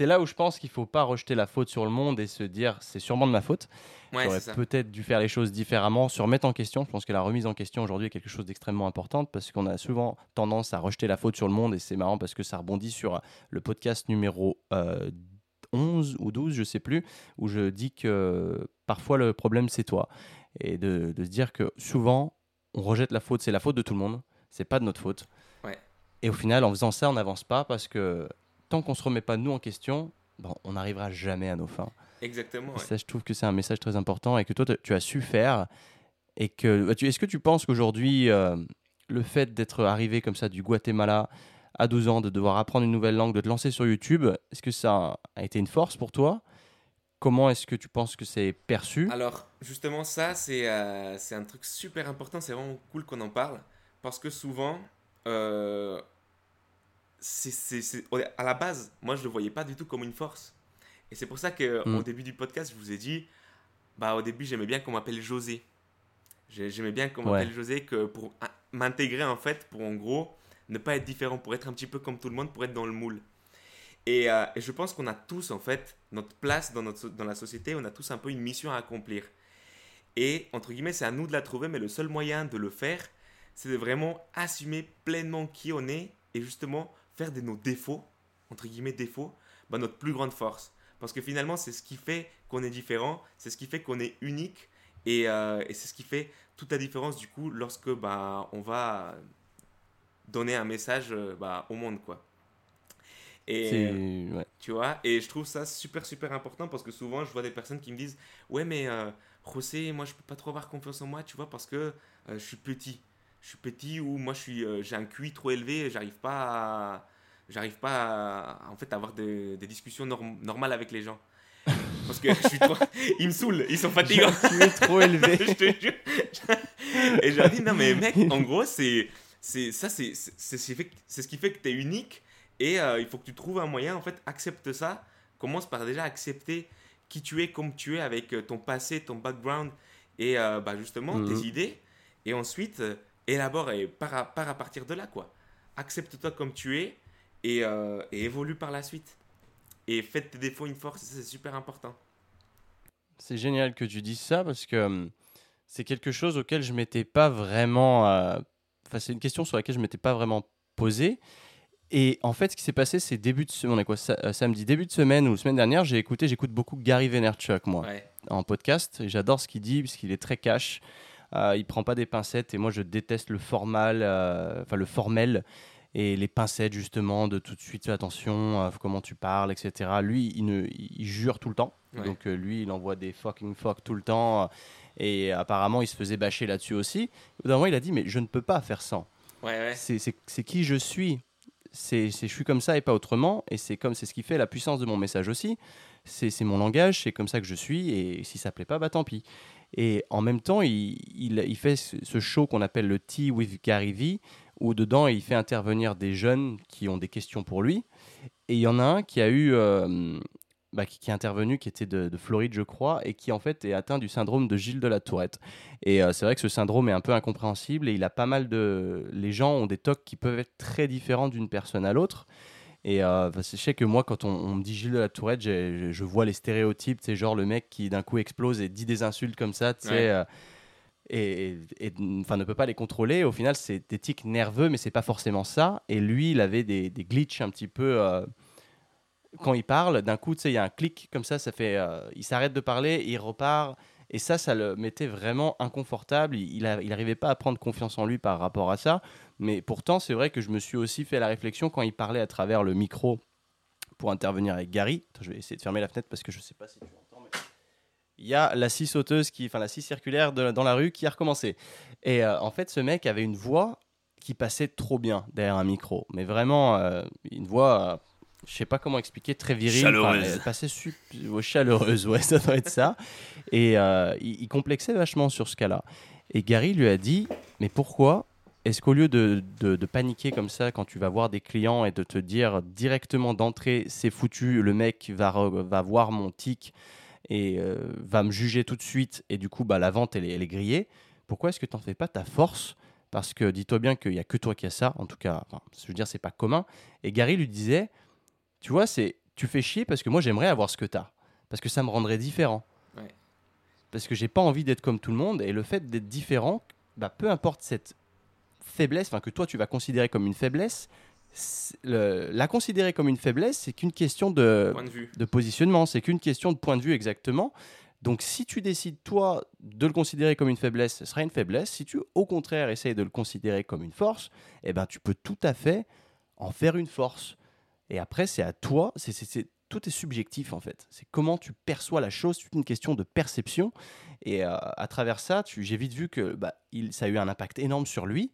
là où je pense qu'il faut pas rejeter la faute sur le monde et se dire c'est sûrement de ma faute. Ouais, J'aurais peut-être dû faire les choses différemment, se remettre en question. Je pense que la remise en question aujourd'hui est quelque chose d'extrêmement important parce qu'on a souvent tendance à rejeter la faute sur le monde et c'est marrant parce que ça rebondit sur le podcast numéro euh, 11 ou 12, je sais plus, où je dis que parfois le problème c'est toi. Et de, de, se dire que souvent on rejette la faute, c'est la faute de tout le monde, c'est pas de notre faute. Et au final, en faisant ça, on n'avance pas parce que tant qu'on se remet pas nous en question, bon, on n'arrivera jamais à nos fins. Exactement. Ça, je trouve que c'est un message très important et que toi, tu as su faire. Et que, bah, est-ce que tu penses qu'aujourd'hui, euh, le fait d'être arrivé comme ça du Guatemala, à 12 ans, de devoir apprendre une nouvelle langue, de te lancer sur YouTube, est-ce que ça a été une force pour toi? Comment est-ce que tu penses que c'est perçu? Alors, justement, ça, c'est euh, un truc super important. C'est vraiment cool qu'on en parle. Parce que souvent, euh, c'est à la base, moi, je ne le voyais pas du tout comme une force. Et c'est pour ça qu'au mm. début du podcast, je vous ai dit, bah, au début, j'aimais bien qu'on m'appelle José. J'aimais bien qu'on m'appelle José que pour m'intégrer, en fait, pour en gros, ne pas être différent, pour être un petit peu comme tout le monde, pour être dans le moule. Et, euh, je pense qu'on a tous, en fait, notre place dans, notre, dans la société, on a tous un peu une mission à accomplir. Et, entre guillemets, c'est à nous de la trouver, mais le seul moyen de le faire, c'est de vraiment assumer pleinement qui on est et justement faire de nos défauts, entre guillemets défauts, bah, notre plus grande force. Parce que finalement, c'est ce qui fait qu'on est différent, c'est ce qui fait qu'on est unique, et, euh, et c'est ce qui fait toute la différence du coup lorsque bah, on va donner un message euh, bah, au monde, quoi. Et tu vois, et je trouve ça super super important parce que souvent je vois des personnes qui me disent ouais mais euh, José, moi je peux pas trop avoir confiance en moi, tu vois, parce que euh, je suis petit, je suis petit ou moi je suis j'ai un QI trop élevé, j'arrive pas à, j'arrive pas à, en fait avoir des, des discussions normales avec les gens. Parce que je suis trop... ils me saoulent, ils sont fatigants. Tu es trop élevé. je te jure. Et je leur dis non mais mec, en gros c'est c'est ça c'est c'est ce qui fait que tu es unique et euh, il faut que tu trouves un moyen en fait accepte ça commence par déjà accepter qui tu es comme tu es avec euh, ton passé ton background et euh, bah justement tes mhm. idées et ensuite élabore et part à, à partir de là quoi accepte-toi comme tu es et, et évolue par la suite et fais tes défauts une force c'est super important c'est génial que tu dises ça parce que hum, c'est quelque chose auquel je m'étais pas vraiment c'est une question sur laquelle je m'étais pas vraiment posé. Et en fait, ce qui s'est passé, c'est début de semaine, quoi, euh, samedi, début de semaine ou semaine dernière, j'ai écouté, j'écoute beaucoup Gary Vaynerchuk, moi, en podcast. J'adore ce qu'il dit, parce qu'il est très cash. Euh, il prend pas des pincettes, et moi, je déteste le formal, euh, enfin le formel et les pincettes justement de tout de suite attention à comment tu parles etc lui il, ne, il jure tout le temps donc lui il envoie des fucking fuck tout le temps et apparemment, il se faisait bâcher là-dessus aussi. Au bout d'un moment, il a dit Mais je ne peux pas faire ça. Ouais, C'est qui je suis? C'est je suis comme ça et pas autrement. Et c'est comme c'est ce qui fait la puissance de mon message aussi. C'est mon langage, c'est comme ça que je suis. Et si ça plaît pas, bah tant pis. Et en même temps, il, fait ce show qu'on appelle le Tea with Gary V, où dedans, il fait intervenir des jeunes qui ont des questions pour lui. Et il y en a un qui a eu euh, bah, qui, est intervenu, qui était de, Floride, je crois, et qui en fait est atteint du syndrome de Gilles de la Tourette. Et euh, c'est vrai que ce syndrome est un peu incompréhensible et il a pas mal de. Les gens ont des tocs qui peuvent être très différents d'une personne à l'autre. Et euh, je sais que moi, quand on, on me dit Gilles de la Tourette, je, je vois les stéréotypes, c'est genre le mec qui d'un coup explose et dit des insultes comme ça, tu sais, Ouais. euh, et, enfin ne peut pas les contrôler. Au final, c'est des tics nerveux, mais c'est pas forcément ça. Et lui, il avait des, des glitches un petit peu. euh, quand il parle, d'un coup, tu sais, il y a un clic comme ça, ça fait, euh, il s'arrête de parler, il repart. Et ça, ça le mettait vraiment inconfortable. Il, il, a- il arrivait pas à prendre confiance en lui par rapport à ça. Mais pourtant, c'est vrai que je me suis aussi fait la réflexion quand il parlait à travers le micro pour intervenir avec Gary. Attends, je vais essayer de fermer la fenêtre parce que je sais pas si tu entends. mais- Il y a la scie sauteuse, qui, enfin la scie circulaire de- dans la rue qui a recommencé. Et euh, en fait, ce mec avait une voix qui passait trop bien derrière un micro. Mais vraiment, euh, une voix, euh, je sais pas comment expliquer, très virile. Chaleureuse. Enfin, elle passait su- chaleureuse, ouais, ça doit être ça. Et euh, il, il complexait vachement sur ce cas-là. Et Gary lui a dit, mais pourquoi est-ce qu'au lieu de, de- de paniquer comme ça quand tu vas voir des clients et de te dire directement d'entrée, c'est foutu, le mec va, re- va voir mon tic et euh, va me juger tout de suite, et du coup, bah, la vente, elle est, elle est grillée, pourquoi est-ce que tu n'en fais pas ta force? Parce que dis-toi bien qu'il n'y a que toi qui as ça, en tout cas, enfin, je veux dire, c'est pas commun. Et Gary lui disait, tu vois, c'est tu fais chier parce que moi, j'aimerais avoir ce que tu as, parce que ça me rendrait différent. Ouais. Parce que j'ai pas envie d'être comme tout le monde, et le fait d'être différent, bah, peu importe cette faiblesse, enfin que toi tu vas considérer comme une faiblesse, le- la considérer comme une faiblesse, c'est qu'une question de, Point de vue. de positionnement, c'est qu'une question de point de vue exactement. Donc si tu décides toi de le considérer comme une faiblesse, ce sera une faiblesse. Si tu au contraire essayes de le considérer comme une force, eh ben tu peux tout à fait en faire une force. Et après c'est à toi, c'est- tout est subjectif en fait. C'est comment tu perçois la chose, c'est une question de perception. Et euh, à travers ça, j'ai vite vu que bah, il, ça a eu un impact énorme sur lui.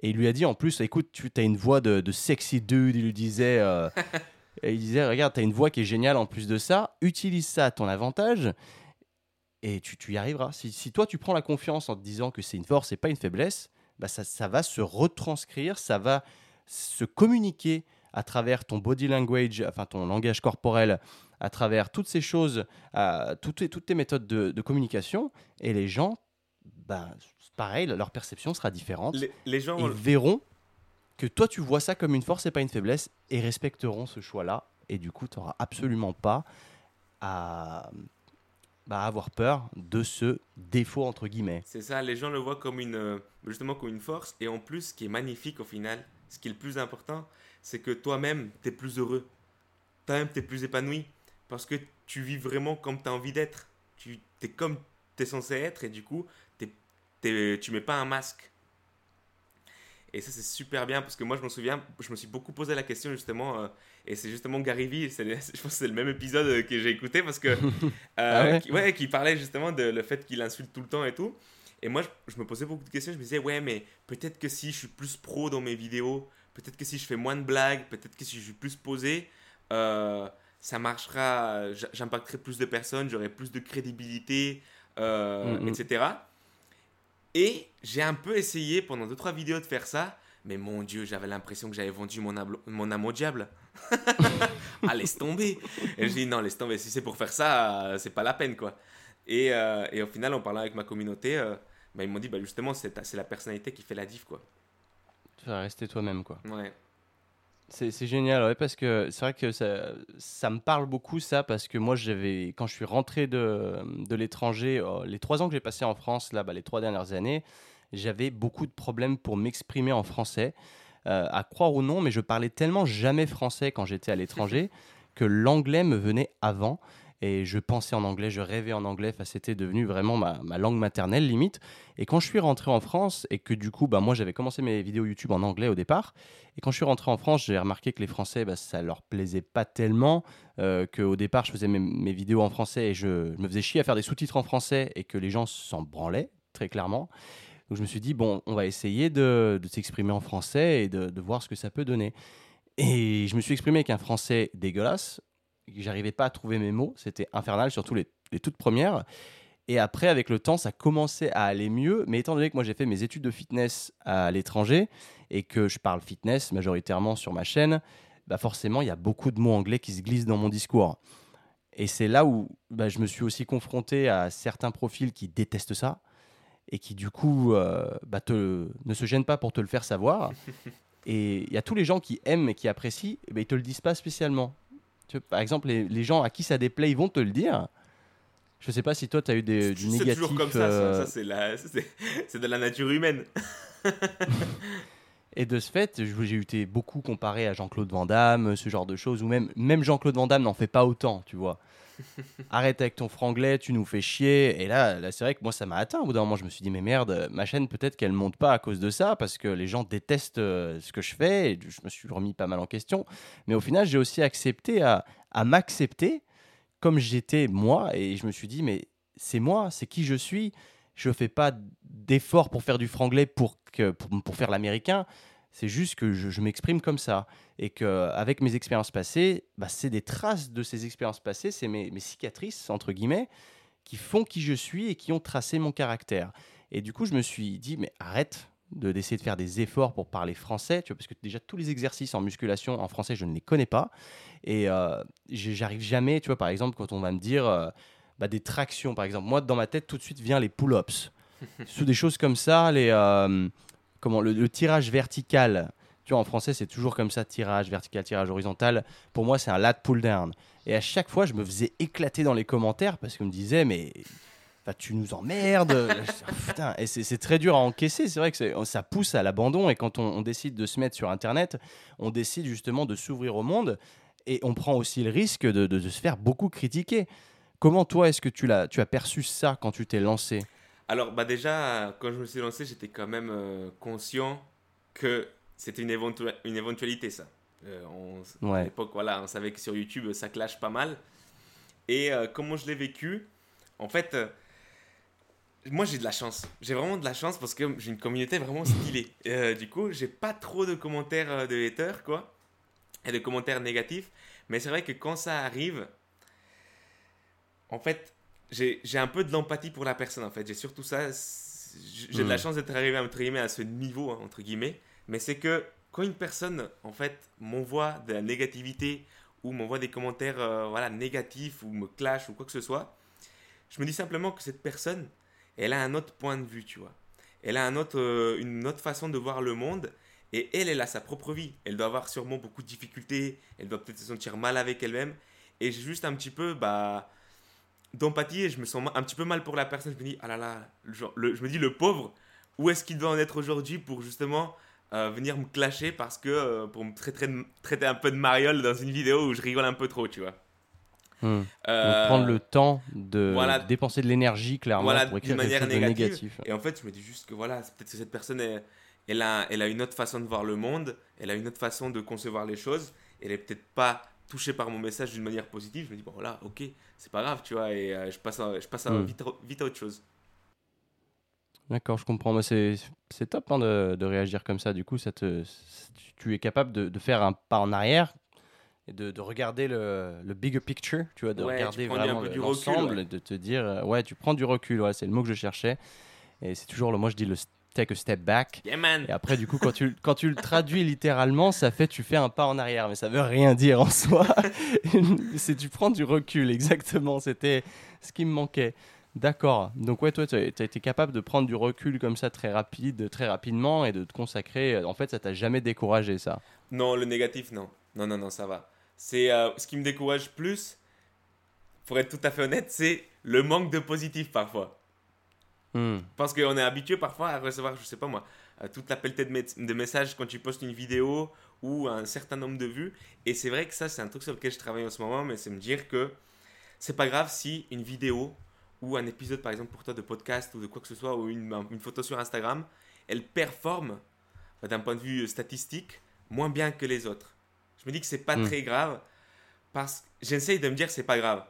Et il lui a dit en plus, écoute, tu as une voix de, de sexy dude. Il lui disait, euh, il disait, regarde, tu as une voix qui est géniale en plus de ça. Utilise ça à ton avantage et tu, tu y arriveras. Si, si toi, tu prends la confiance en te disant que c'est une force et pas une faiblesse, bah ça, ça va se retranscrire, ça va se communiquer à travers ton body language, enfin ton langage corporel, à travers toutes ces choses, euh, toutes, tes- toutes tes méthodes de, de communication. Et les gens, bah, pareil, leur perception sera différente Les, les gens. ils verront que toi tu vois ça comme une force et pas une faiblesse et respecteront ce choix-là et du coup tu n'auras absolument pas à bah, avoir peur de ce défaut entre guillemets. C'est ça, les gens le voient comme une, euh, justement comme une force. Et en plus, ce qui est magnifique au final, ce qui est le plus important, c'est que toi-même, tu es plus heureux. Toi-même, tu es plus épanoui. Parce que tu vis vraiment comme tu as envie d'être. Tu es comme tu es censé être et du coup, t'es- t'es- tu mets pas un masque. Et ça, c'est super bien parce que moi, je me souviens, je me suis beaucoup posé la question justement. euh, et c'est justement Gary Vee, je pense que c'est le même épisode que j'ai écouté parce que. euh, Ah ouais? qui, ouais, qui parlait justement de le fait qu'il insulte tout le temps et tout. Et moi, je, je me posais beaucoup de questions. Je me disais, ouais, mais peut-être que si je suis plus pro dans mes vidéos, peut-être que si je fais moins de blagues, peut-être que si je suis plus posé, euh, ça marchera, j'impacterai plus de personnes, j'aurai plus de crédibilité, euh, Mhm. etc. Et j'ai un peu essayé pendant 2-3 vidéos de faire ça, mais mon Dieu, j'avais l'impression que j'avais vendu mon, âme- mon âme au diable. ah, laisse tomber. Et j'ai dit, non, laisse tomber, si c'est pour faire ça, c'est pas la peine, quoi. Et, euh, et au final, en parlant avec ma communauté, bah, ils m'ont dit, bah, justement, c'est la personnalité qui fait la diff, quoi. Rester toi-même quoi. Ouais. C'est c'est génial, ouais, parce que c'est vrai que ça, ça me parle beaucoup, ça, parce que moi, j'avais, quand je suis rentré de, de l'étranger, euh, les trois ans que j'ai passé en France, là, bah, les trois dernières années, j'avais beaucoup de problèmes pour m'exprimer en français. Euh, à croire ou non, mais je parlais tellement jamais français quand j'étais à l'étranger que l'anglais me venait avant. Et je pensais en anglais, je rêvais en anglais, enfin, c'était devenu vraiment ma, ma langue maternelle limite. Et quand je suis rentré en France et que du coup, bah, moi j'avais commencé mes vidéos YouTube en anglais au départ, et quand je suis rentré en France, j'ai remarqué que les Français, bah, ça leur plaisait pas tellement, euh, qu'au départ je faisais mes, mes vidéos en français et je, me faisais chier à faire des sous-titres en français et que les gens s'en branlaient, très clairement. Donc je me suis dit, bon, on va essayer de, de s'exprimer en français et de, de voir ce que ça peut donner. Et je me suis exprimé avec un français dégueulasse. J'arrivais pas à trouver mes mots. C'était infernal, surtout les, les toutes premières. Et après, avec le temps, ça commençait à aller mieux. Mais étant donné que moi, j'ai fait mes études de fitness à l'étranger et que je parle fitness majoritairement sur ma chaîne, bah forcément, il y a beaucoup de mots anglais qui se glissent dans mon discours. Et c'est là où bah, je me suis aussi confronté à certains profils qui détestent ça et qui, du coup, euh, bah, te, ne se gênent pas pour te le faire savoir. Et il y a tous les gens qui aiment et qui apprécient, ben, ils te le disent pas spécialement. Tu vois, par exemple, les, les gens à qui ça déplaît, ils vont te le dire. Je sais pas si toi, tu as eu des, du C'est négatif. toujours comme ça, ça, euh, ça, c'est la- c'est c'est de la nature humaine. Et de ce fait, j'ai été beaucoup comparé à Jean-Claude Van Damme, ce genre de choses, ou même, même Jean-Claude Van Damme n'en fait pas autant, tu vois. Arrête avec ton franglais, tu nous fais chier. Et là, là c'est vrai que moi, ça m'a atteint. Au bout d'un moment, je me suis dit, mais merde, ma chaîne, peut-être qu'elle monte pas à cause de ça, parce que les gens détestent euh, ce que je fais. Et je me suis remis pas mal en question. Mais au final, j'ai aussi accepté à, m'accepter comme j'étais moi. Et je me suis dit, mais c'est moi, c'est qui je suis. Je fais pas d'efforts pour faire du franglais pour, que, pour faire l'américain. C'est juste que je, je m'exprime comme ça. Et qu'avec mes expériences passées, bah, c'est des traces de ces expériences passées, c'est mes, mes cicatrices, entre guillemets, qui font qui je suis et qui ont tracé mon caractère. Et du coup, je me suis dit, mais arrête de d'essayer de faire des efforts pour parler français, tu vois, parce que déjà tous les exercices en musculation en français, je ne les connais pas. Et euh, j'arrive jamais, tu vois, par exemple, quand on va me dire euh, bah, des tractions, par exemple, moi, dans ma tête, tout de suite vient les pull-ups. Sous des choses comme ça, les, euh, comment, le, le tirage vertical. Tu vois, en français, c'est toujours comme ça, tirage vertical, tirage horizontal. Pour moi, c'est un lat pull down. Et à chaque fois, je me faisais éclater dans les commentaires parce qu'on me disait, mais bah, tu nous emmerdes. Putain. Et c'est très dur à encaisser. C'est vrai que ça pousse à l'abandon. Et quand on, on décide de se mettre sur Internet, on décide justement de s'ouvrir au monde. Et on prend aussi le risque de, de- de se faire beaucoup critiquer. Comment toi, est-ce que tu as perçu ça quand tu t'es lancé? Alors, bah déjà, quand je me suis lancé, j'étais quand même euh, conscient que c'était une, éventu- une éventualité, ça. Euh, on- À l'époque, voilà, on savait que sur YouTube, ça clash pas mal. Et euh, comment je l'ai vécu? En fait, moi, j'ai de la chance. J'ai vraiment de la chance parce que j'ai une communauté vraiment stylée. Du coup, j'ai pas trop de commentaires de haters, quoi. Et de commentaires négatifs. Mais c'est vrai que quand ça arrive, en fait, j'ai j'ai un peu de l'empathie pour la personne, en fait. J'ai surtout ça. J'ai de la Mm. chance d'être arrivé, entre guillemets, à ce niveau, hein, entre guillemets. Mais c'est que quand une personne, en fait, m'envoie de la négativité ou m'envoie des commentaires euh, voilà, négatifs ou me clash ou quoi que ce soit, je me dis simplement que cette personne, elle a un autre point de vue, tu vois. Elle a un autre, euh, une autre façon de voir le monde et elle, elle a sa propre vie. Elle doit avoir sûrement beaucoup de difficultés, elle doit peut-être se sentir mal avec elle-même. Et j'ai juste un petit peu bah, d'empathie et je me sens un petit peu mal pour la personne. Je me dis, ah là là, le genre- le- je me dis, le pauvre, où est-ce qu'il doit en être aujourd'hui pour justement euh, venir me clasher parce que euh, pour me traiter, traiter un peu de mariole dans une vidéo où je rigole un peu trop, tu vois. Euh, prendre le temps de voilà. dépenser de l'énergie, clairement, Voilà, pour écrire manière de négative. négatif. Et en fait, je me dis juste que voilà, peut-être que cette personne, elle, elle a, elle a une autre façon de voir le monde, elle a une autre façon de concevoir les choses, elle est peut-être pas touchée par mon message d'une manière positive. Je me dis, bon voilà, ok, c'est pas grave, tu vois, et euh, je passe, à, je passe à Mm. vite, vite à autre chose. D'accord, je comprends. C'est c'est top hein, de, de réagir comme ça. Du coup, ça te, tu- es capable de, de faire un pas en arrière et de, de regarder le, le bigger picture, tu vois, de Ouais, regarder vraiment l'ensemble, ouais. de te dire, euh, ouais, tu prends du recul, ouais, c'est le mot que je cherchais. Et c'est toujours le, moi je dis le take a step back. Yeah man Et après, du coup, quand tu, quand tu le traduis littéralement, ça fait tu fais un pas en arrière, mais ça veut rien dire en soi. c'est tu prends du recul, exactement. C'était ce qui me manquait. D'accord. Donc ouais, toi, tu as, été capable de prendre du recul comme ça très rapide, très rapidement, et de te consacrer. En fait, ça t'a jamais découragé, ça? Non, le négatif, non. Non, non, non, ça va. C'est euh, ce qui me décourage plus, pour être tout à fait honnête, c'est le manque de positif parfois. Hmm. Parce qu'on est habitué parfois à recevoir, je sais pas moi, euh, toute la pelletée de, messages quand tu postes une vidéo ou un certain nombre de vues. Et c'est vrai que ça, c'est un truc sur lequel je travaille en ce moment, mais c'est me dire que c'est pas grave si une vidéo ou un épisode, par exemple, pour toi de podcast ou de quoi que ce soit, ou une, une photo sur Instagram, elle performe euh, d'un point de vue statistique moins bien que les autres. Je me dis que c'est pas Mm. très grave parce que j'essaye de me dire que c'est pas grave.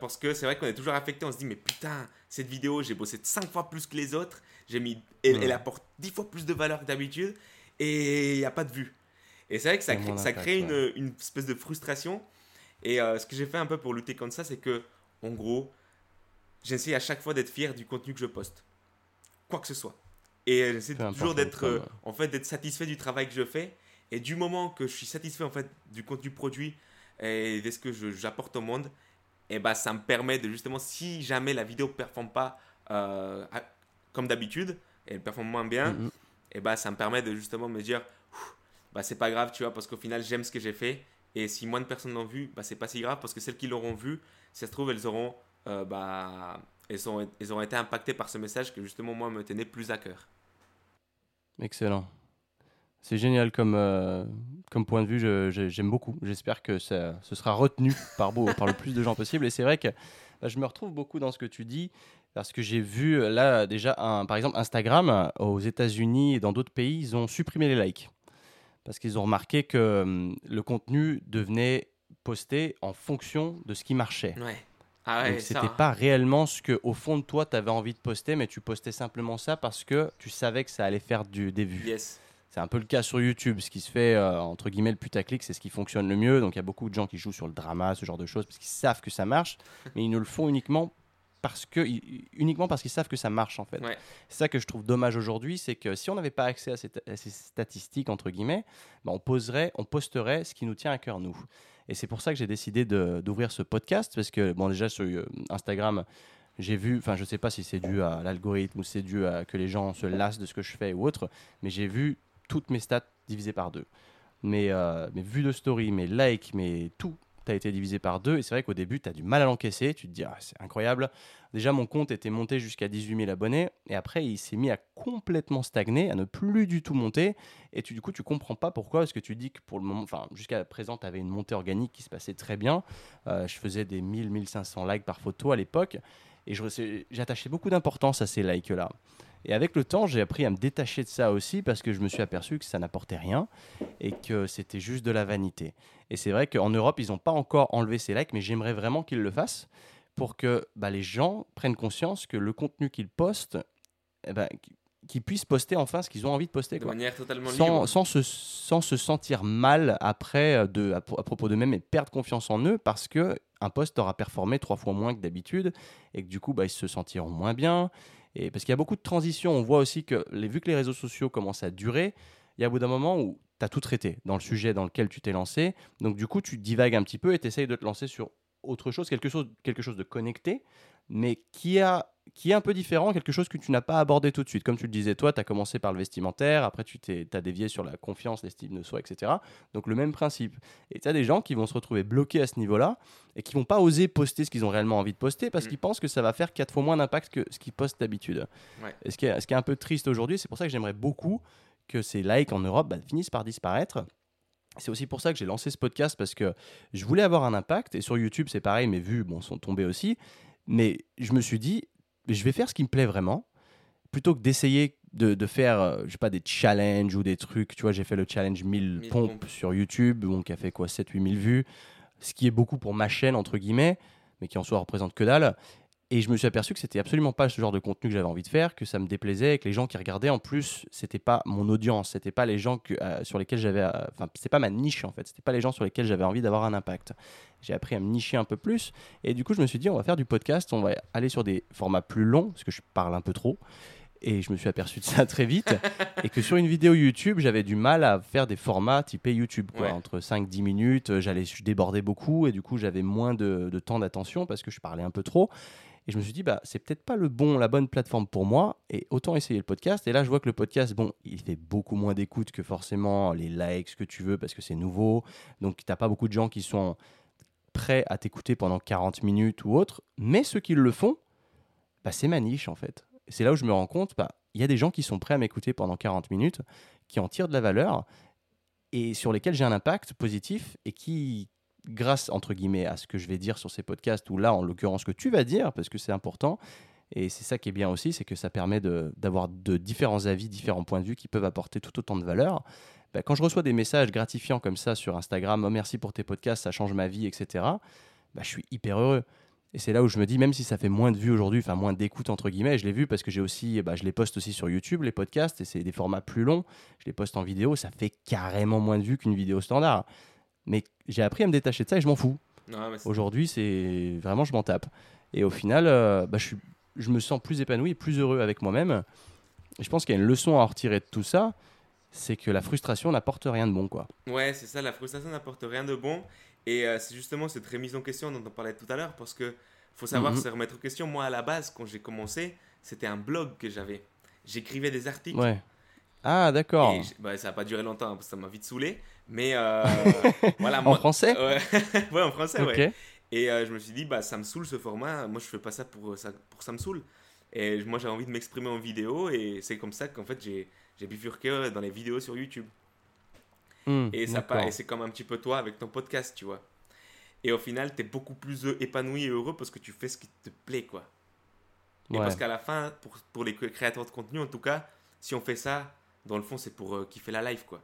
Parce que c'est vrai qu'on est toujours affecté, on se dit mais putain, cette vidéo, j'ai bossé 5 fois plus que les autres, j'ai mis, elle, elle apporte 10 fois plus de valeur que d'habitude et il n'y a pas de vue. Et c'est vrai que ça, crée, ça une, une espèce de frustration. Et euh, ce que j'ai fait un peu pour lutter contre ça, c'est que, en gros, j'essaie à chaque fois d'être fier du contenu que je poste. Quoi que ce soit. Et euh, j'essaie toujours d'être euh, en fait, d'être satisfait du travail que je fais. Et du moment que je suis satisfait en fait du contenu produit et de ce que j'apporte au monde, et bah ça me permet de justement, si jamais la vidéo ne performe pas euh, comme d'habitude, et elle performe moins bien, Mhm. et bah ça me permet de justement me dire, bah, c'est pas grave, tu vois, parce qu'au final, j'aime ce que j'ai fait. Et si moins de personnes l'ont vu, bah, c'est pas si grave, parce que celles qui l'auront vu, si ça se trouve, elles auront, euh, bah, elles, ont, elles auront été impactées par ce message que justement, moi, me tenait plus à cœur. Excellent. C'est génial comme, euh, comme point de vue, j'aime beaucoup. J'espère que ça, ce sera retenu par, beau, par le plus de gens possible. Et c'est vrai que bah, je me retrouve beaucoup dans ce que tu dis, parce que j'ai vu là déjà, un, par exemple, Instagram aux États-Unis et dans d'autres pays, ils ont supprimé les likes. Parce qu'ils ont remarqué que hum, le contenu devenait posté en fonction de ce qui marchait. Ouais. Ah ouais, Donc c'était pas réellement ce que au fond de toi tu avais envie de poster, mais tu postais simplement ça parce que tu savais que ça allait faire du, des vues. Yes. C'est un peu le cas sur YouTube. Ce qui se fait, euh, entre guillemets, le putaclic, c'est ce qui fonctionne le mieux. Donc il y a beaucoup de gens qui jouent sur le drama, ce genre de choses, parce qu'ils savent que ça marche, mais ils ne le font uniquement parce que uniquement parce qu'ils savent que ça marche en fait. Ouais. C'est ça que je trouve dommage aujourd'hui, c'est que si on n'avait pas accès à ces, à ces statistiques entre guillemets, ben on poserait, on posterait ce qui nous tient à cœur nous. Et c'est pour ça que j'ai décidé d'ouvrir ce podcast parce que bon déjà sur euh, Instagram, j'ai vu, enfin je sais pas si c'est dû à l'algorithme ou c'est dû à que les gens se lassent de ce que je fais ou autre, mais j'ai vu toutes mes stats divisées par deux. Mes, euh, mes vues de story, mes likes, mes tout a été divisé par deux. Et c'est vrai qu'au début, tu as du mal à l'encaisser. Tu te dis, ah, c'est incroyable. Déjà, mon compte était monté jusqu'à 18 000 abonnés. Et après, il s'est mis à complètement stagner, à ne plus du tout monter. Et tu, du coup, tu comprends pas pourquoi. Parce que tu dis que pour le moment, enfin, jusqu'à présent, tu avais une montée organique qui se passait très bien. Euh, je faisais des 1000, 1500 likes par photo à l'époque. Et j'attachais beaucoup d'importance à ces likes-là. Et avec le temps, j'ai appris à me détacher de ça aussi parce que je me suis aperçu que ça n'apportait rien et que c'était juste de la vanité. Et c'est vrai qu'en Europe, ils n'ont pas encore enlevé ces likes, mais j'aimerais vraiment qu'ils le fassent pour que bah, les gens prennent conscience que le contenu qu'ils postent, eh ben, qu'ils puissent poster enfin ce qu'ils ont envie de poster. De quoi. manière totalement Sans, libre. sans se, sans se sentir mal après euh, de, à, pro- à propos d'eux-mêmes et perdre confiance en eux parce que un poste aura performé trois fois moins que d'habitude et que du coup bah, ils se sentiront moins bien. Et parce qu'il y a beaucoup de transitions, on voit aussi que les, vu que les réseaux sociaux commencent à durer, il y a au bout d'un moment où tu as tout traité dans le sujet dans lequel tu t'es lancé. Donc du coup tu divagues un petit peu et tu essayes de te lancer sur autre chose, quelque chose, quelque chose de connecté, mais qui, a, qui est un peu différent, quelque chose que tu n'as pas abordé tout de suite. Comme tu le disais, toi, tu as commencé par le vestimentaire, après tu t'es, as dévié sur la confiance, l'estime de soi, etc. Donc le même principe. Et tu as des gens qui vont se retrouver bloqués à ce niveau-là et qui vont pas oser poster ce qu'ils ont réellement envie de poster parce Mm. qu'ils pensent que ça va faire quatre fois moins d'impact que ce qu'ils postent d'habitude. Ouais. Et ce qui, est, ce qui est un peu triste aujourd'hui, c'est pour ça que j'aimerais beaucoup que ces likes en Europe bah, finissent par disparaître. C'est aussi pour ça que j'ai lancé ce podcast parce que je voulais avoir un impact et sur YouTube c'est pareil, mes vues bon, sont tombées aussi. Mais je me suis dit, je vais faire ce qui me plaît vraiment plutôt que d'essayer de, de faire, euh, je sais pas, des challenges ou des trucs. Tu vois, j'ai fait le challenge 1000 1000 pompes pompes. sur YouTube, bon, qui a fait quoi, 7-8 000 vues, ce qui est beaucoup pour ma chaîne, entre guillemets, mais qui en soi représente que dalle. Et je me suis aperçu que c'était absolument pas ce genre de contenu que j'avais envie de faire, que ça me déplaisait, et que les gens qui regardaient, en plus, c'était pas mon audience, c'était pas les gens que, euh, sur lesquels j'avais, euh, enfin, c'était pas ma niche en fait, c'était pas les gens sur lesquels j'avais envie d'avoir un impact. J'ai appris à me nicher un peu plus, et du coup, je me suis dit, on va faire du podcast, on va aller sur des formats plus longs, parce que je parle un peu trop. Et je me suis aperçu de ça très vite. et que sur une vidéo YouTube, j'avais du mal à faire des formats typés YouTube. Quoi. Ouais. Entre 5-10 minutes, euh, j'allais, je débordais beaucoup et du coup, j'avais moins de, de temps d'attention parce que je parlais un peu trop. Et je me suis dit, bah, c'est peut-être pas le bon, la bonne plateforme pour moi. Et autant essayer le podcast. Et là, je vois que le podcast, bon, il fait beaucoup moins d'écoute que forcément les likes, que tu veux, parce que c'est nouveau. Donc, t'as pas beaucoup de gens qui sont prêts à t'écouter pendant 40 minutes ou autre. Mais ceux qui le font, bah, c'est ma niche en fait. C'est là où je me rends compte, bah, il y a des gens qui sont prêts à m'écouter pendant 40 minutes, qui en tirent de la valeur et sur lesquels j'ai un impact positif et qui, grâce entre guillemets à ce que je vais dire sur ces podcasts, ou là en l'occurrence que tu vas dire, parce que c'est important, et c'est ça qui est bien aussi, c'est que ça permet d'avoir de, différents avis, différents points de vue qui peuvent apporter tout autant de valeur. Bah, quand je reçois des messages gratifiants comme ça sur Instagram, oh, merci pour tes podcasts, ça change ma vie, etc., bah, je suis hyper heureux. Et c'est là où je me dis, même si ça fait moins de vues aujourd'hui, enfin moins d'écoute entre guillemets, je l'ai vu parce que j'ai aussi, bah, je les poste aussi sur YouTube, les podcasts, et c'est des formats plus longs. Je les poste en vidéo, ça fait carrément moins de vues qu'une vidéo standard. Mais j'ai appris à me détacher de ça et je m'en fous. C'est- Aujourd'hui, c'est vraiment, je m'en tape. Et au final, euh, bah, je, suis, je me sens plus épanoui plus heureux avec moi-même. Je pense qu'il y a une leçon à en retirer de tout ça, c'est que la frustration n'apporte rien de bon, quoi. Ouais, c'est ça, la frustration n'apporte rien de bon. Et euh, c'est justement cette remise en question dont on parlait tout à l'heure, parce que faut savoir Mhm. se remettre en question. Moi, à la base, quand j'ai commencé, c'était un blog que j'avais. J'écrivais des articles Ouais. Ah, d'accord. Bah, ça n'a pas duré longtemps, hein, parce que ça m'a vite saoulé. Mais euh, voilà, En moi- français? Ouais, ouais, en français, ouais. Et euh, je me suis dit, bah, ça me saoule ce format. Moi, je fais pas ça pour ça, pour ça me saoule. Et moi, j'ai envie de m'exprimer en vidéo. Et c'est comme ça qu'en fait, j'ai j'ai bifurqué dans les vidéos sur YouTube. Hmm, Et, ça et c'est comme un petit peu toi avec ton podcast, tu vois. Et au final, tu es beaucoup plus euh, épanoui et heureux parce que tu fais ce qui te plaît, quoi. Et parce qu'à la fin, pour, pour les créateurs de contenu, en tout cas, si on fait ça, dans le fond, c'est pour euh, kiffer la life, quoi.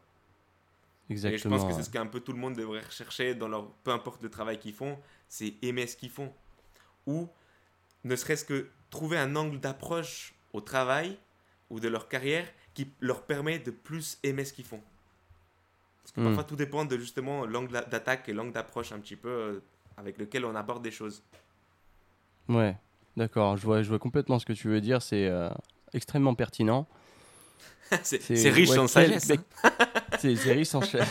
Et je Exactement. pense que c'est ce qu'un peu tout le monde devrait rechercher dans leur. Peu importe le travail qu'ils font, c'est aimer ce qu'ils font. Ou ne serait-ce que trouver un angle d'approche au travail ou de leur carrière qui leur permet de plus aimer ce qu'ils font. Parce que Hmm. parfois tout dépend de justement l'angle d'a- d'attaque et l'angle d'approche un petit peu euh, avec lequel on aborde des choses. Ouais, d'accord. Je vois, je vois complètement ce que tu veux dire. C'est euh, extrêmement pertinent. c'est riche ouais, en sagesse. hein. Riche en cha-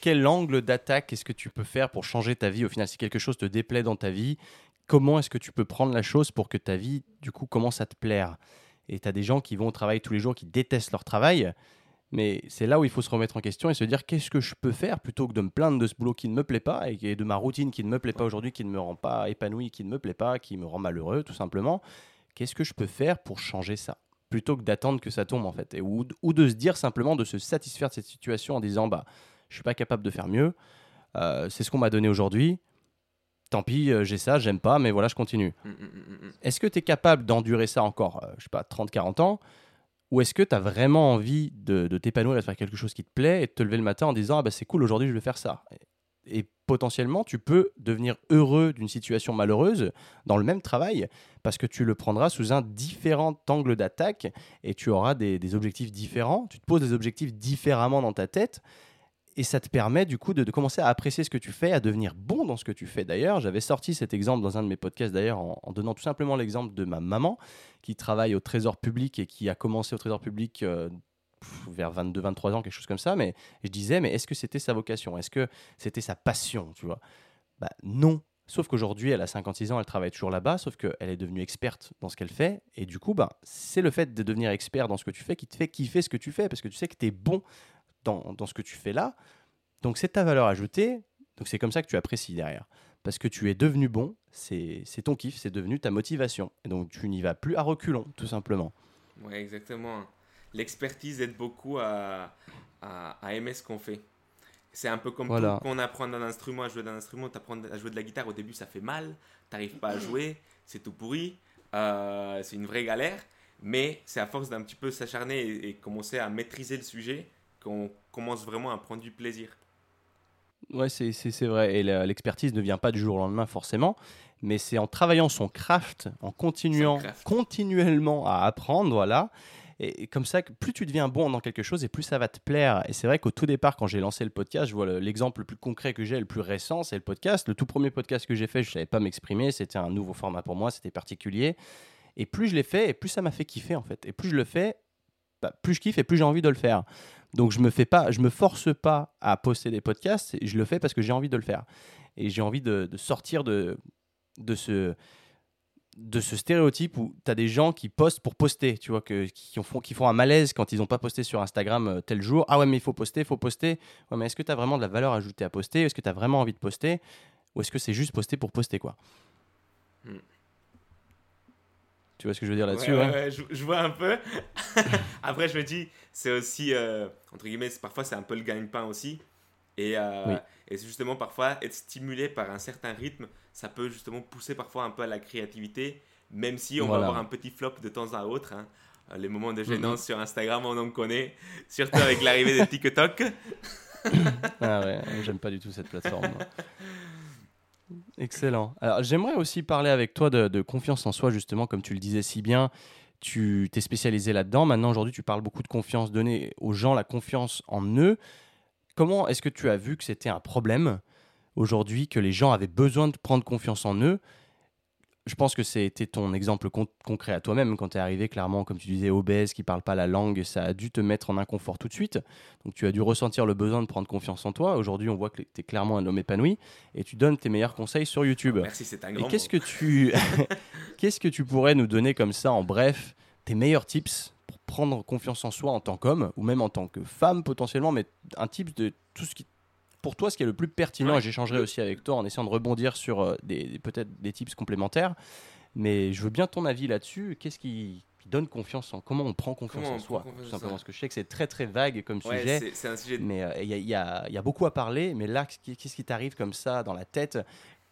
Quel angle d'attaque est-ce que tu peux faire pour changer ta vie? Au final Si quelque chose te déplaît dans ta vie, comment est-ce que tu peux prendre la chose pour que ta vie, du coup, commence à te plaire? Et tu as des gens qui vont au travail tous les jours, qui détestent leur travail. Mais c'est là où il faut se remettre en question et se dire qu'est-ce que je peux faire plutôt que de me plaindre de ce boulot qui ne me plaît pas et de ma routine qui ne me plaît pas aujourd'hui, qui ne me rend pas épanoui, qui ne me plaît pas, qui me rend malheureux, tout simplement? Qu'est-ce que je peux faire pour changer ça? Plutôt que d'attendre que ça tombe en fait. Et, ou, ou de se dire simplement de se satisfaire de cette situation en disant bah je suis pas capable de faire mieux Euh, c'est ce qu'on m'a donné aujourd'hui tant pis euh, j'ai ça j'aime pas mais voilà je continue. Mm, mm, mm, est-ce que tu es capable d'endurer ça encore euh, je sais pas 30 40 ans ou est-ce que tu as vraiment envie de, de t'épanouir et de faire quelque chose qui te plaît et de te lever le matin en disant ah bah c'est cool aujourd'hui je vais faire ça. Et, et potentiellement tu peux devenir heureux d'une situation malheureuse dans le même travail parce que tu le prendras sous un différent angle d'attaque et tu auras des, objectifs différents, tu te poses des objectifs différemment dans ta tête et ça te permet du coup de, commencer à apprécier ce que tu fais, à devenir bon dans ce que tu fais. D'ailleurs, j'avais sorti cet exemple dans un de mes podcasts d'ailleurs en, donnant tout simplement l'exemple de ma maman qui travaille au Trésor public et qui a commencé au Trésor public euh, vers 22-23 ans, quelque chose comme ça, mais je disais, mais est-ce que c'était sa vocation? Est-ce que c'était sa passion, tu vois? Bah non, Sauf qu'aujourd'hui, elle a 56 ans, elle travaille toujours là-bas, sauf qu'elle est devenue experte dans ce qu'elle fait. Et du coup, bah, c'est le fait de devenir expert dans ce que tu fais qui te fait kiffer ce que tu fais, parce que tu sais que tu es bon dans, dans ce que tu fais là. Donc c'est ta valeur ajoutée. Donc c'est comme ça que tu apprécies derrière. Parce que tu es devenu bon, c'est ton kiff, c'est devenu ta motivation. Et donc tu n'y vas plus à reculons, tout simplement. Ouais, exactement. L'expertise aide beaucoup à, à, à aimer ce qu'on fait. C'est un peu comme Voilà. quand on apprend un instrument, à jouer d'un instrument, tu apprends à jouer de la guitare, au début ça fait mal, t'arrives pas à jouer, c'est tout pourri, euh, c'est une vraie galère, mais c'est à force d'un petit peu s'acharner et, et commencer à maîtriser le sujet qu'on commence vraiment à prendre du plaisir. Ouais, c'est vrai. Et l'expertise ne vient pas du jour au lendemain forcément, mais c'est en travaillant son craft, en continuant craft. continuellement à apprendre, voilà. Et, comme ça, plus tu deviens bon dans quelque chose, et plus ça va te plaire. Et c'est vrai qu'au tout départ, quand j'ai lancé le podcast, je vois le- l'exemple le plus concret que j'ai, le plus récent, c'est le podcast. Le tout premier podcast que j'ai fait, je ne savais pas m'exprimer. C'était un nouveau format pour moi, c'était particulier. Et plus je l'ai fait, et plus ça m'a fait kiffer en fait. Et plus je le fais, bah, plus je kiffe et plus j'ai envie de le faire. Donc je me fais pas, je me force pas à poster des podcasts, je le fais parce que j'ai envie de le faire. Et j'ai envie de, de sortir de, de, ce, de ce stéréotype où tu as des gens qui postent pour poster, tu vois, que, qui, font, qui font un malaise quand ils n'ont pas posté sur Instagram euh, tel jour. Ah ouais, mais il faut poster, il faut poster. Ouais, mais est-ce que tu as vraiment de la valeur ajoutée à poster? Est-ce que tu as vraiment envie de poster? Ou est-ce que c'est juste poster pour poster, quoi? Hmm. Tu vois ce que je veux dire là-dessus Ouais, ouais? ouais, ouais, je, je vois un peu. Après, je me dis, c'est aussi, euh, entre guillemets, parfois c'est un peu le gagne-pain aussi. Et, euh, Oui. et c'est justement parfois être stimulé par un certain rythme, ça peut justement pousser parfois un peu à la créativité, même si on Voilà. va avoir un petit flop de temps à autre. hein. Euh, Les moments de Mhm. gênance sur Instagram, on en connaît, surtout avec l'arrivée de TikTok. Ah ouais, j'aime pas du tout cette plateforme. moi. Excellent. Alors j'aimerais aussi parler avec toi de, de confiance en soi, justement, comme tu le disais si bien. Tu t'es spécialisé là-dedans. Maintenant, aujourd'hui, tu parles beaucoup de confiance, donner aux gens la confiance en eux. Comment est-ce que tu as vu que c'était un problème aujourd'hui, que les gens avaient besoin de prendre confiance en eux? Je pense que c'était ton exemple con- concret à toi-même quand tu es arrivé, clairement, comme tu disais, obèse, qui parle pas la langue, ça a dû te mettre en inconfort tout de suite. Donc tu as dû ressentir le besoin de prendre confiance en toi. Aujourd'hui, on voit que tu es clairement un homme épanoui et tu donnes tes meilleurs conseils sur YouTube. Merci, c'est un Et grand qu'est-ce mot. que tu qu'est-ce que tu pourrais nous donner comme ça en bref tes meilleurs tips prendre confiance en soi en tant qu'homme ou même en tant que femme potentiellement, mais un type de tout ce qui pour toi ce qui est le plus pertinent. Ouais. Et j'échangerai aussi avec toi en essayant de rebondir sur euh, des, peut-être des tips complémentaires. Mais je veux bien ton avis là-dessus. Qu'est-ce qui, qui donne confiance en comment on prend confiance en soi confiance tout en simplement? parce que je sais que c'est très très vague comme Ouais, sujet. c'est- c'est un sujet. Mais euh, il y, a- il y il y a beaucoup à parler. Mais là, qu'est- qu'est-ce qui t'arrive comme ça dans la tête?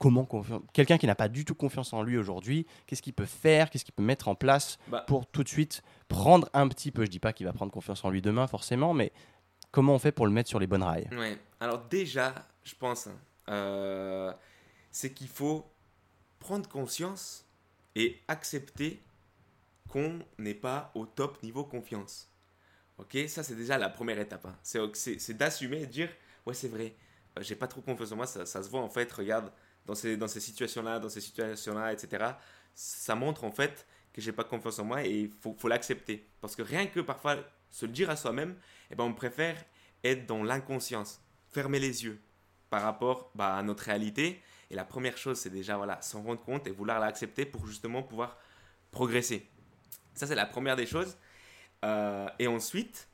Comment quelqu'un qui n'a pas du tout confiance en lui aujourd'hui, qu'est-ce qu'il peut faire Qu'est-ce qu'il peut mettre en place Bah, pour tout de suite prendre un petit peu Je dis pas qu'il va prendre confiance en lui demain forcément, mais comment on fait pour le mettre sur les bonnes rails? Ouais. Alors déjà, je pense, euh, c'est qu'il faut prendre conscience et accepter qu'on n'est pas au top niveau confiance. Ok, ça c'est déjà la première étape. hein. C'est d'assumer et de dire, ouais c'est vrai, euh, j'ai pas trop confiance en moi, ça, ça se voit en fait, regarde, dans ces, dans ces situations-là, dans ces situations-là, etc. Ça montre en fait que j'ai pas confiance en moi et il faut, faut l'accepter. Parce que rien que parfois se le dire à soi-même, eh ben, on préfère être dans l'inconscience, fermer les yeux par rapport bah, à notre réalité. Et la première chose, c'est déjà voilà, s'en rendre compte et vouloir l'accepter pour justement pouvoir progresser. Ça, c'est la première des choses. Euh, et ensuite,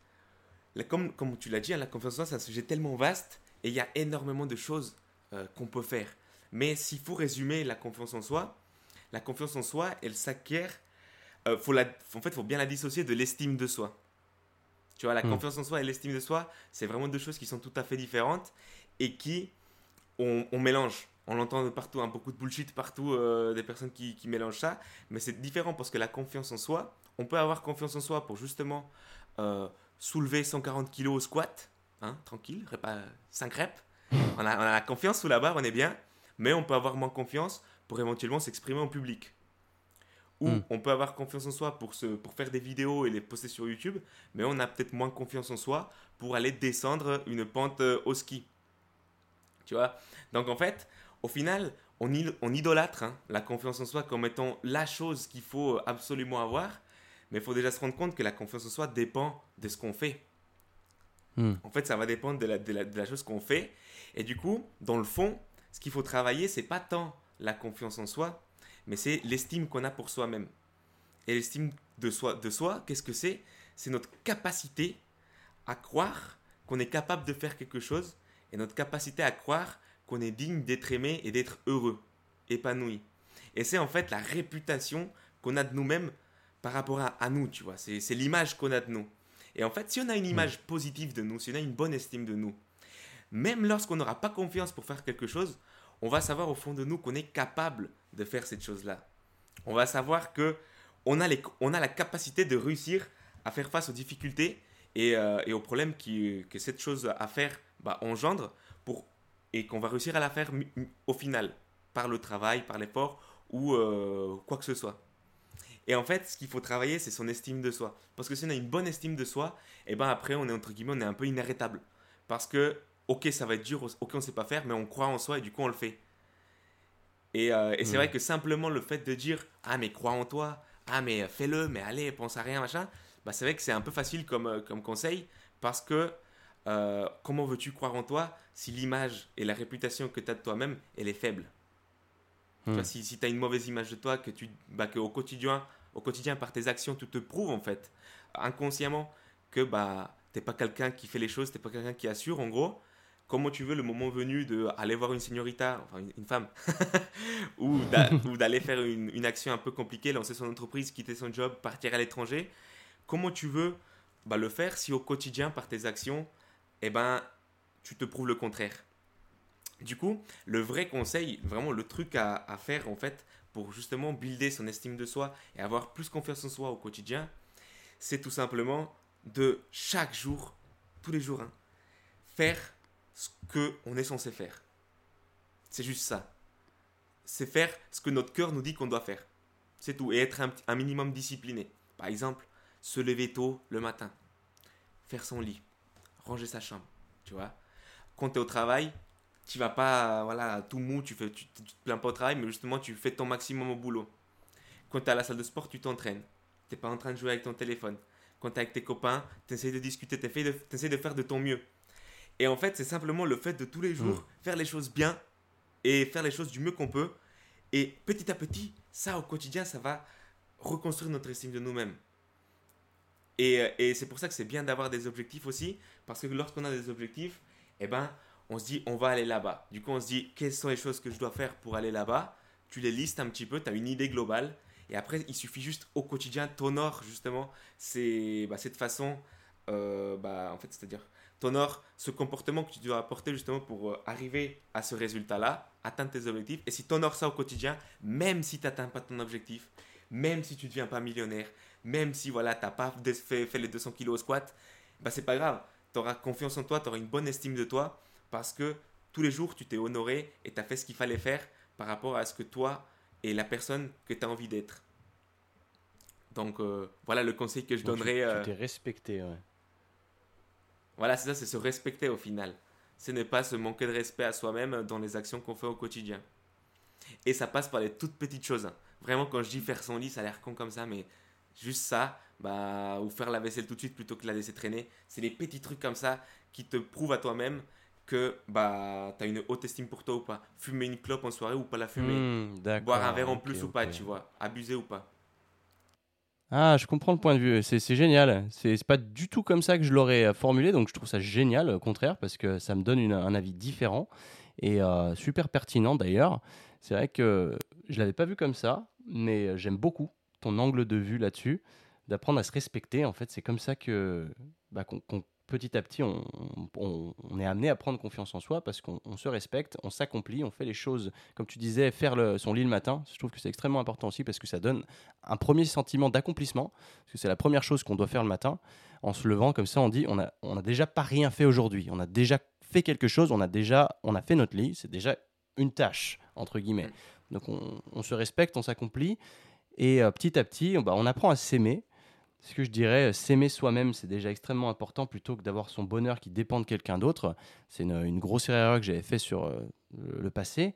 comme, comme tu l'as dit, hein, la confiance en soi, c'est un sujet tellement vaste et il y a énormément de choses euh, qu'on peut faire. Mais s'il faut résumer la confiance en soi, la confiance en soi, elle s'acquiert. euh, faut la, en fait, il faut bien la dissocier de l'estime de soi. Tu vois, la Hmm. confiance en soi et l'estime de soi, c'est vraiment deux choses qui sont tout à fait différentes et qui on, on mélange. On l'entend de partout, hein, beaucoup de bullshit partout, euh, des personnes qui, qui mélangent ça. Mais c'est différent parce que la confiance en soi, on peut avoir confiance en soi pour justement euh, soulever 140 kilos au squat, hein, tranquille, pas 5 reps. On a, on a la confiance sous la barre, on est bien. Mais on peut avoir moins confiance pour éventuellement s'exprimer en public. Ou Mm. on peut avoir confiance en soi pour, se, pour faire des vidéos et les poster sur YouTube, mais on a peut-être moins confiance en soi pour aller descendre une pente euh, au ski. Tu vois? Donc en fait, au final, on, idolâtre hein, la confiance en soi comme étant la chose qu'il faut absolument avoir, mais il faut déjà se rendre compte que la confiance en soi dépend de ce qu'on fait. Hmm. En fait, ça va dépendre de la, de la- de la chose qu'on fait. Et du coup, dans le fond, ce qu'il faut travailler, c'est pas tant la confiance en soi, mais c'est l'estime qu'on a pour soi-même. Et l'estime de soi, de soi qu'est-ce que c'est? C'est notre capacité à croire qu'on est capable de faire quelque chose et notre capacité à croire qu'on est digne d'être aimé et d'être heureux, épanoui. Et c'est en fait la réputation qu'on a de nous-mêmes par rapport à, à nous, tu vois. C'est c'est l'image qu'on a de nous. Et en fait, si on a une image positive de nous, si on a une bonne estime de nous, même lorsqu'on n'aura pas confiance pour faire quelque chose, on va savoir au fond de nous qu'on est capable de faire cette chose-là. On va savoir que on a, les, on a la capacité de réussir à faire face aux difficultés et, euh, aux problèmes que cette chose à faire bah, engendre pour, et qu'on va réussir à la faire au final, par le travail, par l'effort ou euh, quoi que ce soit. Et en fait, ce qu'il faut travailler, c'est son estime de soi. Parce que si on a une bonne estime de soi, et ben après, on est entre guillemets, on est un peu inarrêtable. Parce que, ok, ça va être dur, ok, on sait pas faire, mais on croit en soi et du coup, on le fait. Et, euh, et c'est Mm. vrai que simplement le fait de dire, ah, mais crois en toi, ah, mais fais-le, mais allez, pense à rien, machin, bah, c'est vrai que c'est un peu facile comme, euh, comme conseil. Parce que, euh, comment veux-tu croire en toi si l'image et la réputation que tu as de toi-même, elle est faible? Tu vois, Hmm. si si tu as une mauvaise image de toi, que tu, bah, que au quotidien, au quotidien, par tes actions, tu te prouves en fait, inconsciemment, que bah, t'es pas quelqu'un qui fait les choses, t'es pas quelqu'un qui assure, en gros. Comment tu veux le moment venu de aller voir une señorita, enfin une, femme, ou d'a- ou d'aller faire une, une action un peu compliquée, lancer son entreprise, quitter son job, partir à l'étranger? Comment tu veux bah, le faire si au quotidien, par tes actions, eh ben, tu te prouves le contraire? Du coup, le vrai conseil, vraiment le truc à, à faire en fait pour justement builder son estime de soi et avoir plus confiance en soi au quotidien, c'est tout simplement de chaque jour, tous les jours, hein, faire ce que on est censé faire. C'est juste ça. C'est faire ce que notre cœur nous dit qu'on doit faire. C'est tout. Et être un, un minimum discipliné. Par exemple, se lever tôt le matin, faire son lit, ranger sa chambre, tu vois? Quand tu es au travail, tu vas pas voilà tout mou tu fais tu, tu te plains pas au travail mais justement tu fais ton maximum au boulot quand tu es à la salle de sport tu t'entraînes t'es pas en train de jouer avec ton téléphone quand tu es avec tes copains tu essaies de discuter tu essaies de faire de ton mieux et en fait c'est simplement le fait de tous les jours faire les choses bien et faire les choses du mieux qu'on peut et petit à petit ça au quotidien ça va reconstruire notre estime de nous-mêmes Et, euh, et c'est pour ça que c'est bien d'avoir des objectifs aussi, parce que lorsqu'on a des objectifs, eh ben, on se dit, on va aller là-bas. Du coup, on se dit, quelles sont les choses que je dois faire pour aller là-bas? Tu les listes un petit peu, tu as une idée globale. Et après, il suffit juste au quotidien, t'honores justement c'est bah, cette façon, euh, bah, en fait, c'est-à-dire, t'honores ce comportement que tu dois apporter justement pour euh, arriver à ce résultat-là, atteindre tes objectifs. Et si tu honores ça au quotidien, même si tu n'atteins pas ton objectif, même si tu ne deviens pas millionnaire, même si voilà, tu n'as pas fait, fait, les 200 kilos au squat, bah, c'est pas grave. Tu auras confiance en toi, tu auras une bonne estime de toi parce que tous les jours, tu t'es honoré et tu as fait ce qu'il fallait faire par rapport à ce que toi et la personne que tu as envie d'être. Donc euh, voilà le conseil que je donnerais. Tu euh, t'es respecté, ouais. Voilà, c'est ça, c'est se respecter au final. Ce n'est pas se manquer de respect à soi-même dans les actions qu'on fait au quotidien. Et ça passe par les toutes petites choses. Vraiment, quand je dis faire son lit, ça a l'air con comme ça, mais juste ça, bah, ou faire la vaisselle tout de suite plutôt que la laisser traîner, c'est les petits trucs comme ça qui te prouvent à toi-même que bah, tu as une haute estime pour toi ou pas. Fumer une clope en soirée ou pas la fumer. Hmm, Boire un verre en plus ou pas, tu vois. Abuser ou pas. Ah, je comprends le point de vue. C'est génial. C'est pas du tout comme ça que je l'aurais euh, formulé, donc je trouve ça génial, au contraire, parce que ça me donne un avis différent et euh, super pertinent d'ailleurs. C'est vrai que je l'avais pas vu comme ça, mais euh, j'aime beaucoup ton angle de vue là-dessus, d'apprendre à se respecter. En fait, c'est comme ça que bah, qu'on petit à petit, on, est amené à prendre confiance en soi parce qu'on se respecte, on s'accomplit, on fait les choses, comme tu disais, faire son lit le matin. Je trouve que c'est extrêmement important aussi parce que ça donne un premier sentiment d'accomplissement, parce que c'est la première chose qu'on doit faire le matin. En se levant, comme ça, on dit on a, on a déjà pas rien fait aujourd'hui, on a déjà fait quelque chose, on a déjà on a fait notre lit, c'est déjà une tâche, entre guillemets. Donc on, se respecte, on s'accomplit, et euh, petit à petit, bah, on apprend à s'aimer ce que je dirais, euh, s'aimer soi-même, c'est déjà extrêmement important plutôt que d'avoir son bonheur qui dépend de quelqu'un d'autre. C'est une, grosse erreur que j'avais fait sur euh, le, passé.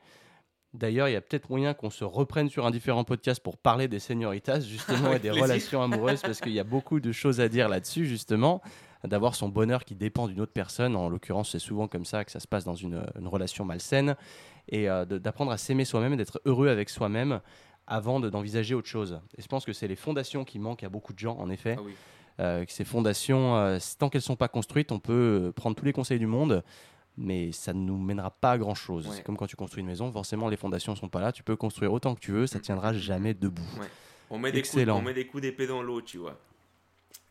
D'ailleurs, il y a peut-être moyen qu'on se reprenne sur un différent podcast pour parler des senioritas, justement, et des relations amoureuses, parce qu'il y a beaucoup de choses à dire là-dessus, justement. D'avoir son bonheur qui dépend d'une autre personne. En l'occurrence, c'est souvent comme ça que ça se passe dans une, relation malsaine. Et euh, d'apprendre à s'aimer soi-même et d'être heureux avec soi-même avant d'envisager autre chose. Et je pense que c'est les fondations qui manquent à beaucoup de gens, en effet. Ah euh, ces fondations, euh, tant qu'elles ne sont pas construites, on peut euh, prendre tous les conseils du monde, mais ça ne nous mènera pas à grand chose. C'est comme quand tu construis une maison, forcément les fondations ne sont pas là, tu peux construire autant que tu veux, ça ne tiendra jamais debout. On, met des coups, on met des coups d'épée dans l'eau, tu vois.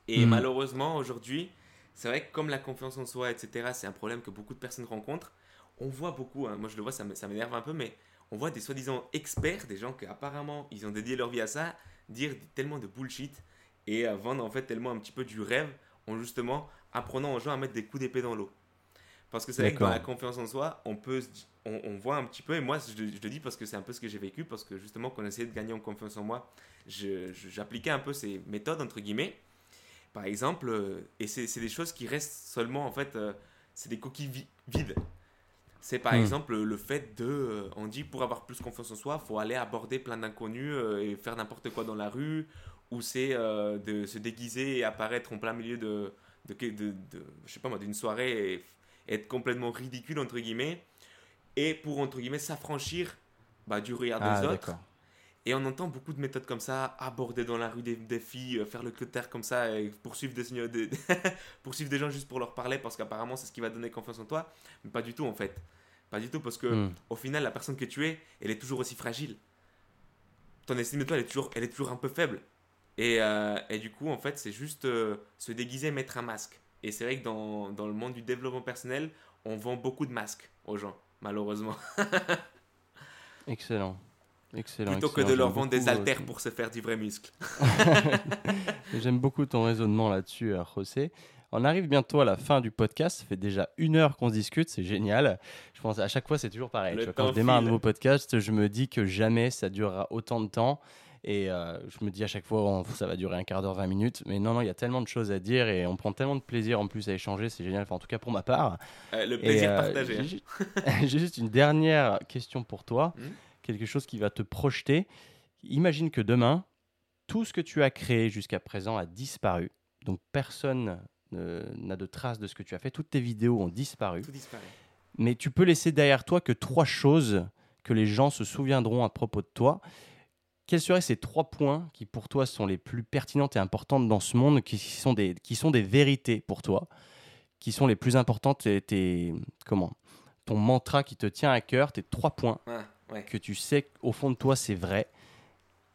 Et hmm. malheureusement, aujourd'hui, c'est vrai que comme la confiance en soi, etc., c'est un problème que beaucoup de personnes rencontrent, on voit beaucoup, hein. moi je le vois, ça m'énerve un peu, mais on voit des soi-disant experts, des gens qui apparemment ils ont dédié leur vie à ça, dire tellement de bullshit et vendre en fait tellement un petit peu du rêve en justement apprenant aux gens à mettre des coups d'épée dans l'eau. Parce que c'est vrai que dans la confiance en soi, on peut on, voit un petit peu, et moi je, le dis parce que c'est un peu ce que j'ai vécu, parce que justement quand essayait de gagner en confiance en moi, j'appliquais un peu ces méthodes entre guillemets. Par exemple, euh, et c'est des choses qui restent seulement en fait, euh, c'est des coquilles vides. C'est par hmm. exemple le fait de, euh, on dit pour avoir plus confiance en soi, faut aller aborder plein d'inconnus euh, et faire n'importe quoi dans la rue, ou c'est euh, de se déguiser et apparaître en plein milieu de, de, de, je sais pas moi, d'une soirée et être complètement ridicule entre guillemets, et pour entre guillemets s'affranchir bah, du regard des ah, autres. Et on entend beaucoup de méthodes comme ça, aborder dans la rue des, des filles, faire le clotaire comme ça, et poursuivre des, des, poursuivre des gens juste pour leur parler, parce qu'apparemment c'est ce qui va donner confiance en toi. Mais pas du tout en fait. Pas du tout, parce que hmm. au final, la personne que tu es, elle est toujours aussi fragile. Ton estime de toi, elle est toujours, elle est toujours un peu faible. Et, euh, et du coup, en fait, c'est juste euh, se déguiser, mettre un masque. Et c'est vrai que dans, dans le monde du développement personnel, on vend beaucoup de masques aux gens, malheureusement. excellent. Excellent, Plutôt que de leur vendre des haltères pour se faire du vrai muscle. J'aime beaucoup ton raisonnement là-dessus, euh, José. On arrive bientôt à la fin du podcast. Ça fait déjà une heure qu'on se discute. C'est génial. Je pense à chaque fois, c'est toujours pareil. quand je démarre un nouveau podcast, je me dis que jamais ça durera autant de temps. Et euh, je me dis à chaque fois, ça va durer un quart d'heure, 20 minutes. Mais non, non, il y a tellement de choses à dire et on prend tellement de plaisir en plus à échanger. C'est génial, en tout cas pour ma part. Euh, le plaisir euh, partagé. J'ai juste une dernière question pour toi. Hmm quelque chose qui va te projeter. Imagine que demain, tout ce que tu as créé jusqu'à présent a disparu. Donc personne n'a de traces de ce que tu as fait. Toutes tes vidéos ont disparu. Tout. Mais tu peux laisser derrière toi que trois choses que les gens se souviendront à propos de toi. quels seraient ces trois points qui pour toi sont les plus pertinentes et importantes dans ce monde, qui sont des, qui sont des vérités pour toi, qui sont les plus importantes, tes, tes- comment ton mantra qui te tient à cœur, tes trois points? Ouais, ouais. que tu sais qu'au fond de toi c'est vrai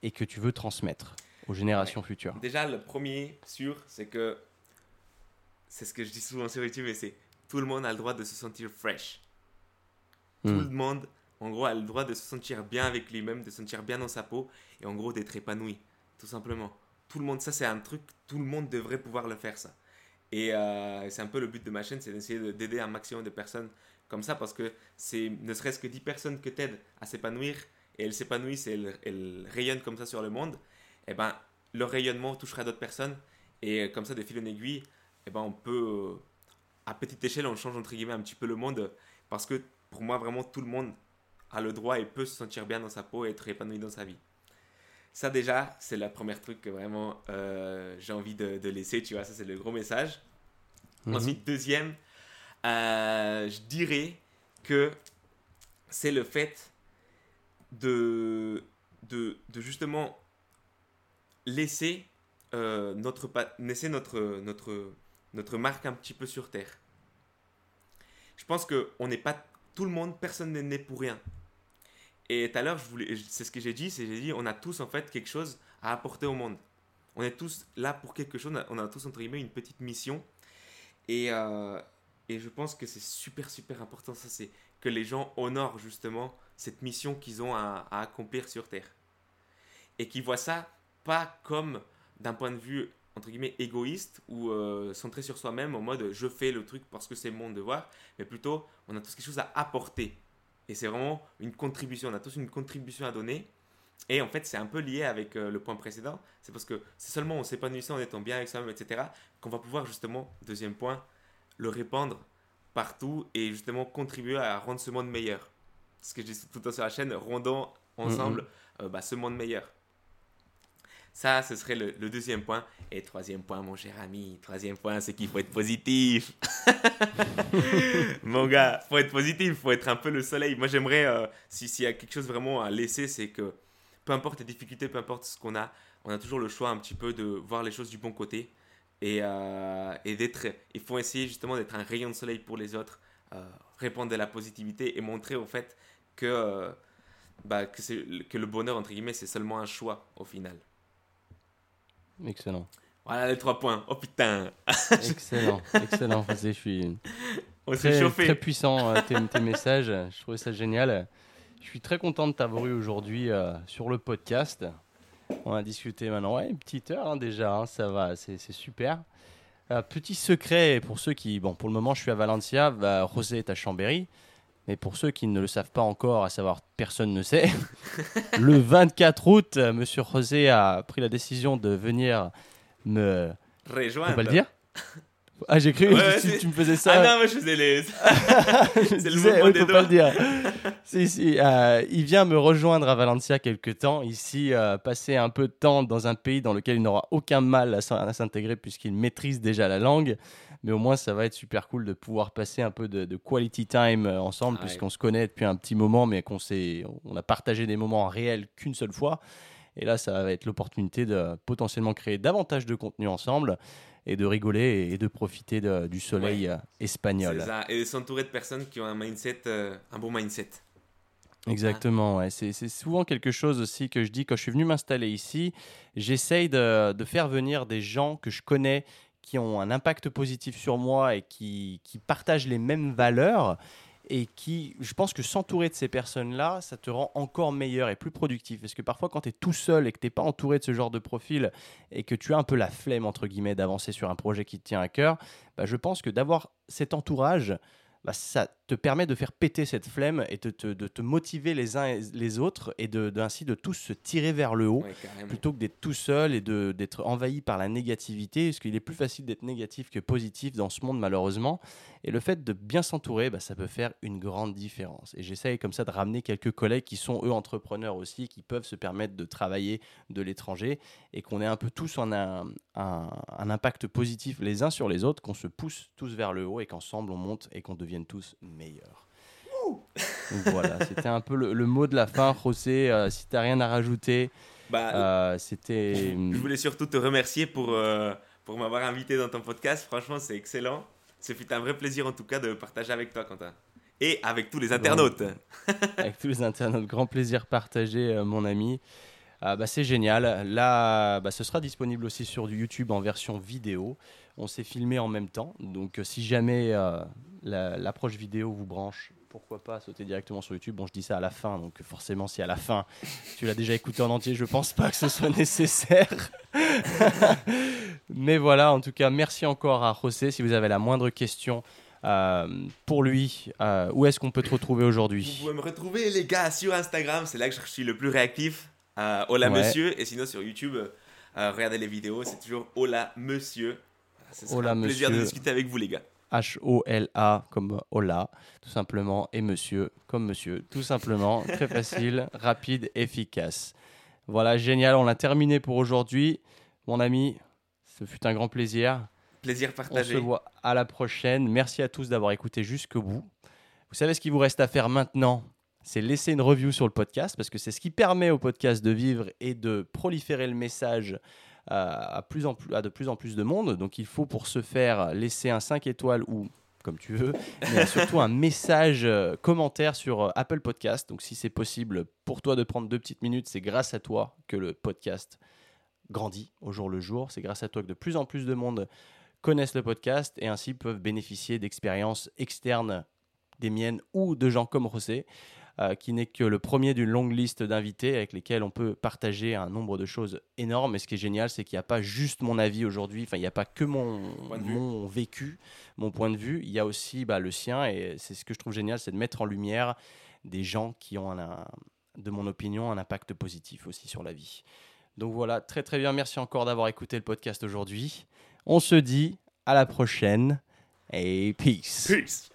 et que tu veux transmettre aux générations futures. Déjà, le premier sûr, c'est que c'est ce que je dis souvent sur YouTube, et c'est tout le monde a le droit de se sentir fresh. Tout Hmm. le monde, en gros, a le droit de se sentir bien avec lui-même, de se sentir bien dans sa peau, et en gros d'être épanoui, tout simplement. Tout le monde, ça c'est un truc, tout le monde devrait pouvoir le faire ça. Et euh, c'est un peu le but de ma chaîne, c'est d'essayer de- d'aider un maximum de personnes comme ça, parce que c'est ne serait-ce que 10 personnes que t'aides à s'épanouir, et elles s'épanouissent et elles, elles rayonnent comme ça sur le monde, et ben leur rayonnement touchera d'autres personnes, et comme ça de fil en aiguille, et ben on peut, euh, à petite échelle, on change entre guillemets un petit peu le monde, parce que pour moi vraiment tout le monde a le droit et peut se sentir bien dans sa peau et être épanoui dans sa vie. Ça déjà, c'est le premier truc que vraiment euh, j'ai envie de, de laisser, tu vois, ça c'est le gros message. Mhm. Ensuite, deuxième, euh, je dirais que c'est le fait de, de, justement laisser, euh, notre, laisser notre, notre, notre marque un petit peu sur Terre. Je pense que on n'est pas tout le monde, personne n'est né pour rien. Et tout à l'heure, c'est ce que j'ai dit, c'est j'ai dit, on a tous en fait quelque chose à apporter au monde. On est tous là pour quelque chose, on a tous entre guillemets une petite mission. Et, euh, et je pense que c'est super super important, ça c'est que les gens honorent justement cette mission qu'ils ont à, accomplir sur Terre. Et qu'ils voient ça pas comme d'un point de vue entre guillemets égoïste ou euh, centré sur soi-même en mode je fais le truc parce que c'est mon devoir, mais plutôt on a tous quelque chose à apporter. Et c'est vraiment une contribution, on a tous une contribution à donner. Et en fait, c'est un peu lié avec euh, le point précédent. C'est parce que c'est seulement en s'épanouissant, en étant bien avec soi-même, etc., qu'on va pouvoir justement, deuxième point, le répandre partout et justement contribuer à rendre ce monde meilleur. Ce que je dis tout le temps sur la chaîne, rendons ensemble euh, bah, ce monde meilleur. Ça, ce serait le, le deuxième point. Et troisième point, mon cher ami, troisième point, c'est qu'il faut être positif. mon gars, faut être positif, faut être un peu le soleil. Moi, j'aimerais, euh, si- s'il y a quelque chose vraiment à laisser, c'est que peu importe les difficultés, peu importe ce qu'on a, on a toujours le choix un petit peu de voir les choses du bon côté. Et, euh, et d'être, il faut essayer justement d'être un rayon de soleil pour les autres, euh, répandre de la positivité et montrer au fait que, euh, bah, que, le bonheur, entre guillemets, c'est seulement un choix au final. Excellent. Voilà les trois points. Oh putain, Excellent. Excellent. José, Je suis on très, chauffé. très puissant euh, tes, tes messages. Je trouvais ça génial. Je suis très content de t'avoir eu aujourd'hui sur le podcast. On a discuté maintenant, ouais, une petite heure hein, déjà, hein, ça va, c'est super. Euh, petit secret pour ceux qui, bon, pour le moment, je suis à Valencia, bah, José est à Chambéry. Mais pour ceux qui ne le savent pas encore, à savoir personne ne sait, le 24 août, euh, Monsieur José a pris la décision de venir me. On Rejoindre. va le dire Ah, j'ai cru Ouais, que ouais, tu, me faisais ça. Ah non, mais je faisais les. Je c'est le mouvement oui, des doigts. pas le dire. Si, si, euh, il vient me rejoindre à Valencia quelque temps, ici, euh, passer un peu de temps dans un pays dans lequel il n'aura aucun mal à s'in- à s'intégrer puisqu'il maîtrise déjà la langue. Mais au moins, ça va être super cool de pouvoir passer un peu de, de quality time euh, ensemble, Ah ouais. puisqu'on se connaît depuis un petit moment, mais qu'on s'est, on a partagé des moments réels qu'une seule fois. Et là, ça va être l'opportunité de potentiellement créer davantage de contenu ensemble et de rigoler et de profiter de- du soleil euh, espagnol. Ça. Et de s'entourer de personnes qui ont un mindset, euh, un bon mindset. Exactement, ouais. c'est c'est souvent quelque chose aussi que je dis quand je suis venu m'installer ici. J'essaye de, de faire venir des gens que je connais qui ont un impact positif sur moi et qui, qui partagent les mêmes valeurs et qui, je pense que s'entourer de ces personnes-là, ça te rend encore meilleur et plus productif. Parce que parfois, quand tu es tout seul et que tu n'es pas entouré de ce genre de profil et que tu as un peu la flemme, entre guillemets, d'avancer sur un projet qui te tient à cœur, bah, je pense que d'avoir cet entourage, bah, ça te permet de faire péter cette flemme et de te, de te motiver les uns et les autres et de, ainsi de tous se tirer vers le haut Ouais, plutôt que d'être tout seul et de- d'être envahi par la négativité, parce qu'il est plus facile d'être négatif que positif dans ce monde malheureusement. Et le fait de bien s'entourer, bah, ça peut faire une grande différence. Et j'essaye comme ça de ramener quelques collègues qui sont eux entrepreneurs aussi, qui peuvent se permettre de travailler de l'étranger et qu'on ait un peu tous en un, un- un impact positif les uns sur les autres, qu'on se pousse tous vers le haut et qu'ensemble on monte et qu'on devienne tous meilleurs. Donc voilà, c'était un peu le, le mot de la fin, José. euh, si tu n'as rien à rajouter, Bah, Euh, C'était. Je voulais surtout te remercier pour, euh, pour m'avoir invité dans ton podcast. Franchement, c'est excellent. Ce fut un vrai plaisir en tout cas de partager avec toi, Quentin. Et avec tous les internautes. avec tous les internautes. Grand plaisir partagé, euh, mon ami. Ah, bah, c'est génial. Là, bah, ce sera disponible aussi sur du YouTube en version vidéo. On s'est filmé en même temps. Donc, euh, si jamais euh, la- l'approche vidéo vous branche, pourquoi pas sauter directement sur YouTube? Bon, je dis ça à la fin. Donc, forcément, si à la fin, tu l'as déjà écouté en entier, je pense pas que ce soit nécessaire. Mais voilà, en tout cas, merci encore à José. Si vous avez la moindre question euh, pour lui, euh, où est-ce qu'on peut te retrouver Vous aujourd'hui pouvez me retrouver, les gars, sur Instagram. C'est là que je suis le plus réactif. Euh, Hola Ouais. Monsieur. Et sinon, sur YouTube, regardez les vidéos. C'est toujours Hola Monsieur. Ce sera Hola, un plaisir de discuter avec vous, les gars. H-O-L-A comme Hola, tout simplement, et monsieur comme monsieur, tout simplement. Très facile, rapide, efficace. Voilà, génial, on l'a terminé pour aujourd'hui. Mon ami, ce fut un grand plaisir. Plaisir On se partagé. voit à la prochaine. Merci à tous d'avoir écouté jusqu'au bout. Vous savez ce qu'il vous reste à faire maintenant c'est laisser une review sur le podcast parce que c'est ce qui permet au podcast de vivre et de proliférer le message à, plus en plus, de plus en plus de monde. Donc il faut pour ce faire laisser un 5 étoiles ou comme tu veux, mais surtout un message euh, commentaire sur euh, Apple Podcast. Donc si c'est possible pour toi de prendre deux petites minutes, c'est grâce à toi que le podcast grandit au jour le jour. C'est grâce à toi que de plus en plus de monde connaissent le podcast et ainsi peuvent bénéficier d'expériences externes des miennes ou de gens comme José, euh, qui n'est que le premier d'une longue liste d'invités avec lesquels on peut partager un nombre de choses énormes. Et ce qui est génial, c'est qu'il n'y a pas juste mon avis aujourd'hui, enfin, il n'y a pas que mon, mon vécu, mon point de vue, il y a aussi bah, le sien. Et c'est ce que je trouve génial, c'est de mettre en lumière des gens qui ont, un, un- de mon opinion, un impact positif aussi sur la vie. Donc voilà, très très bien. Merci encore d'avoir écouté le podcast aujourd'hui. On se dit à la prochaine et peace. Peace.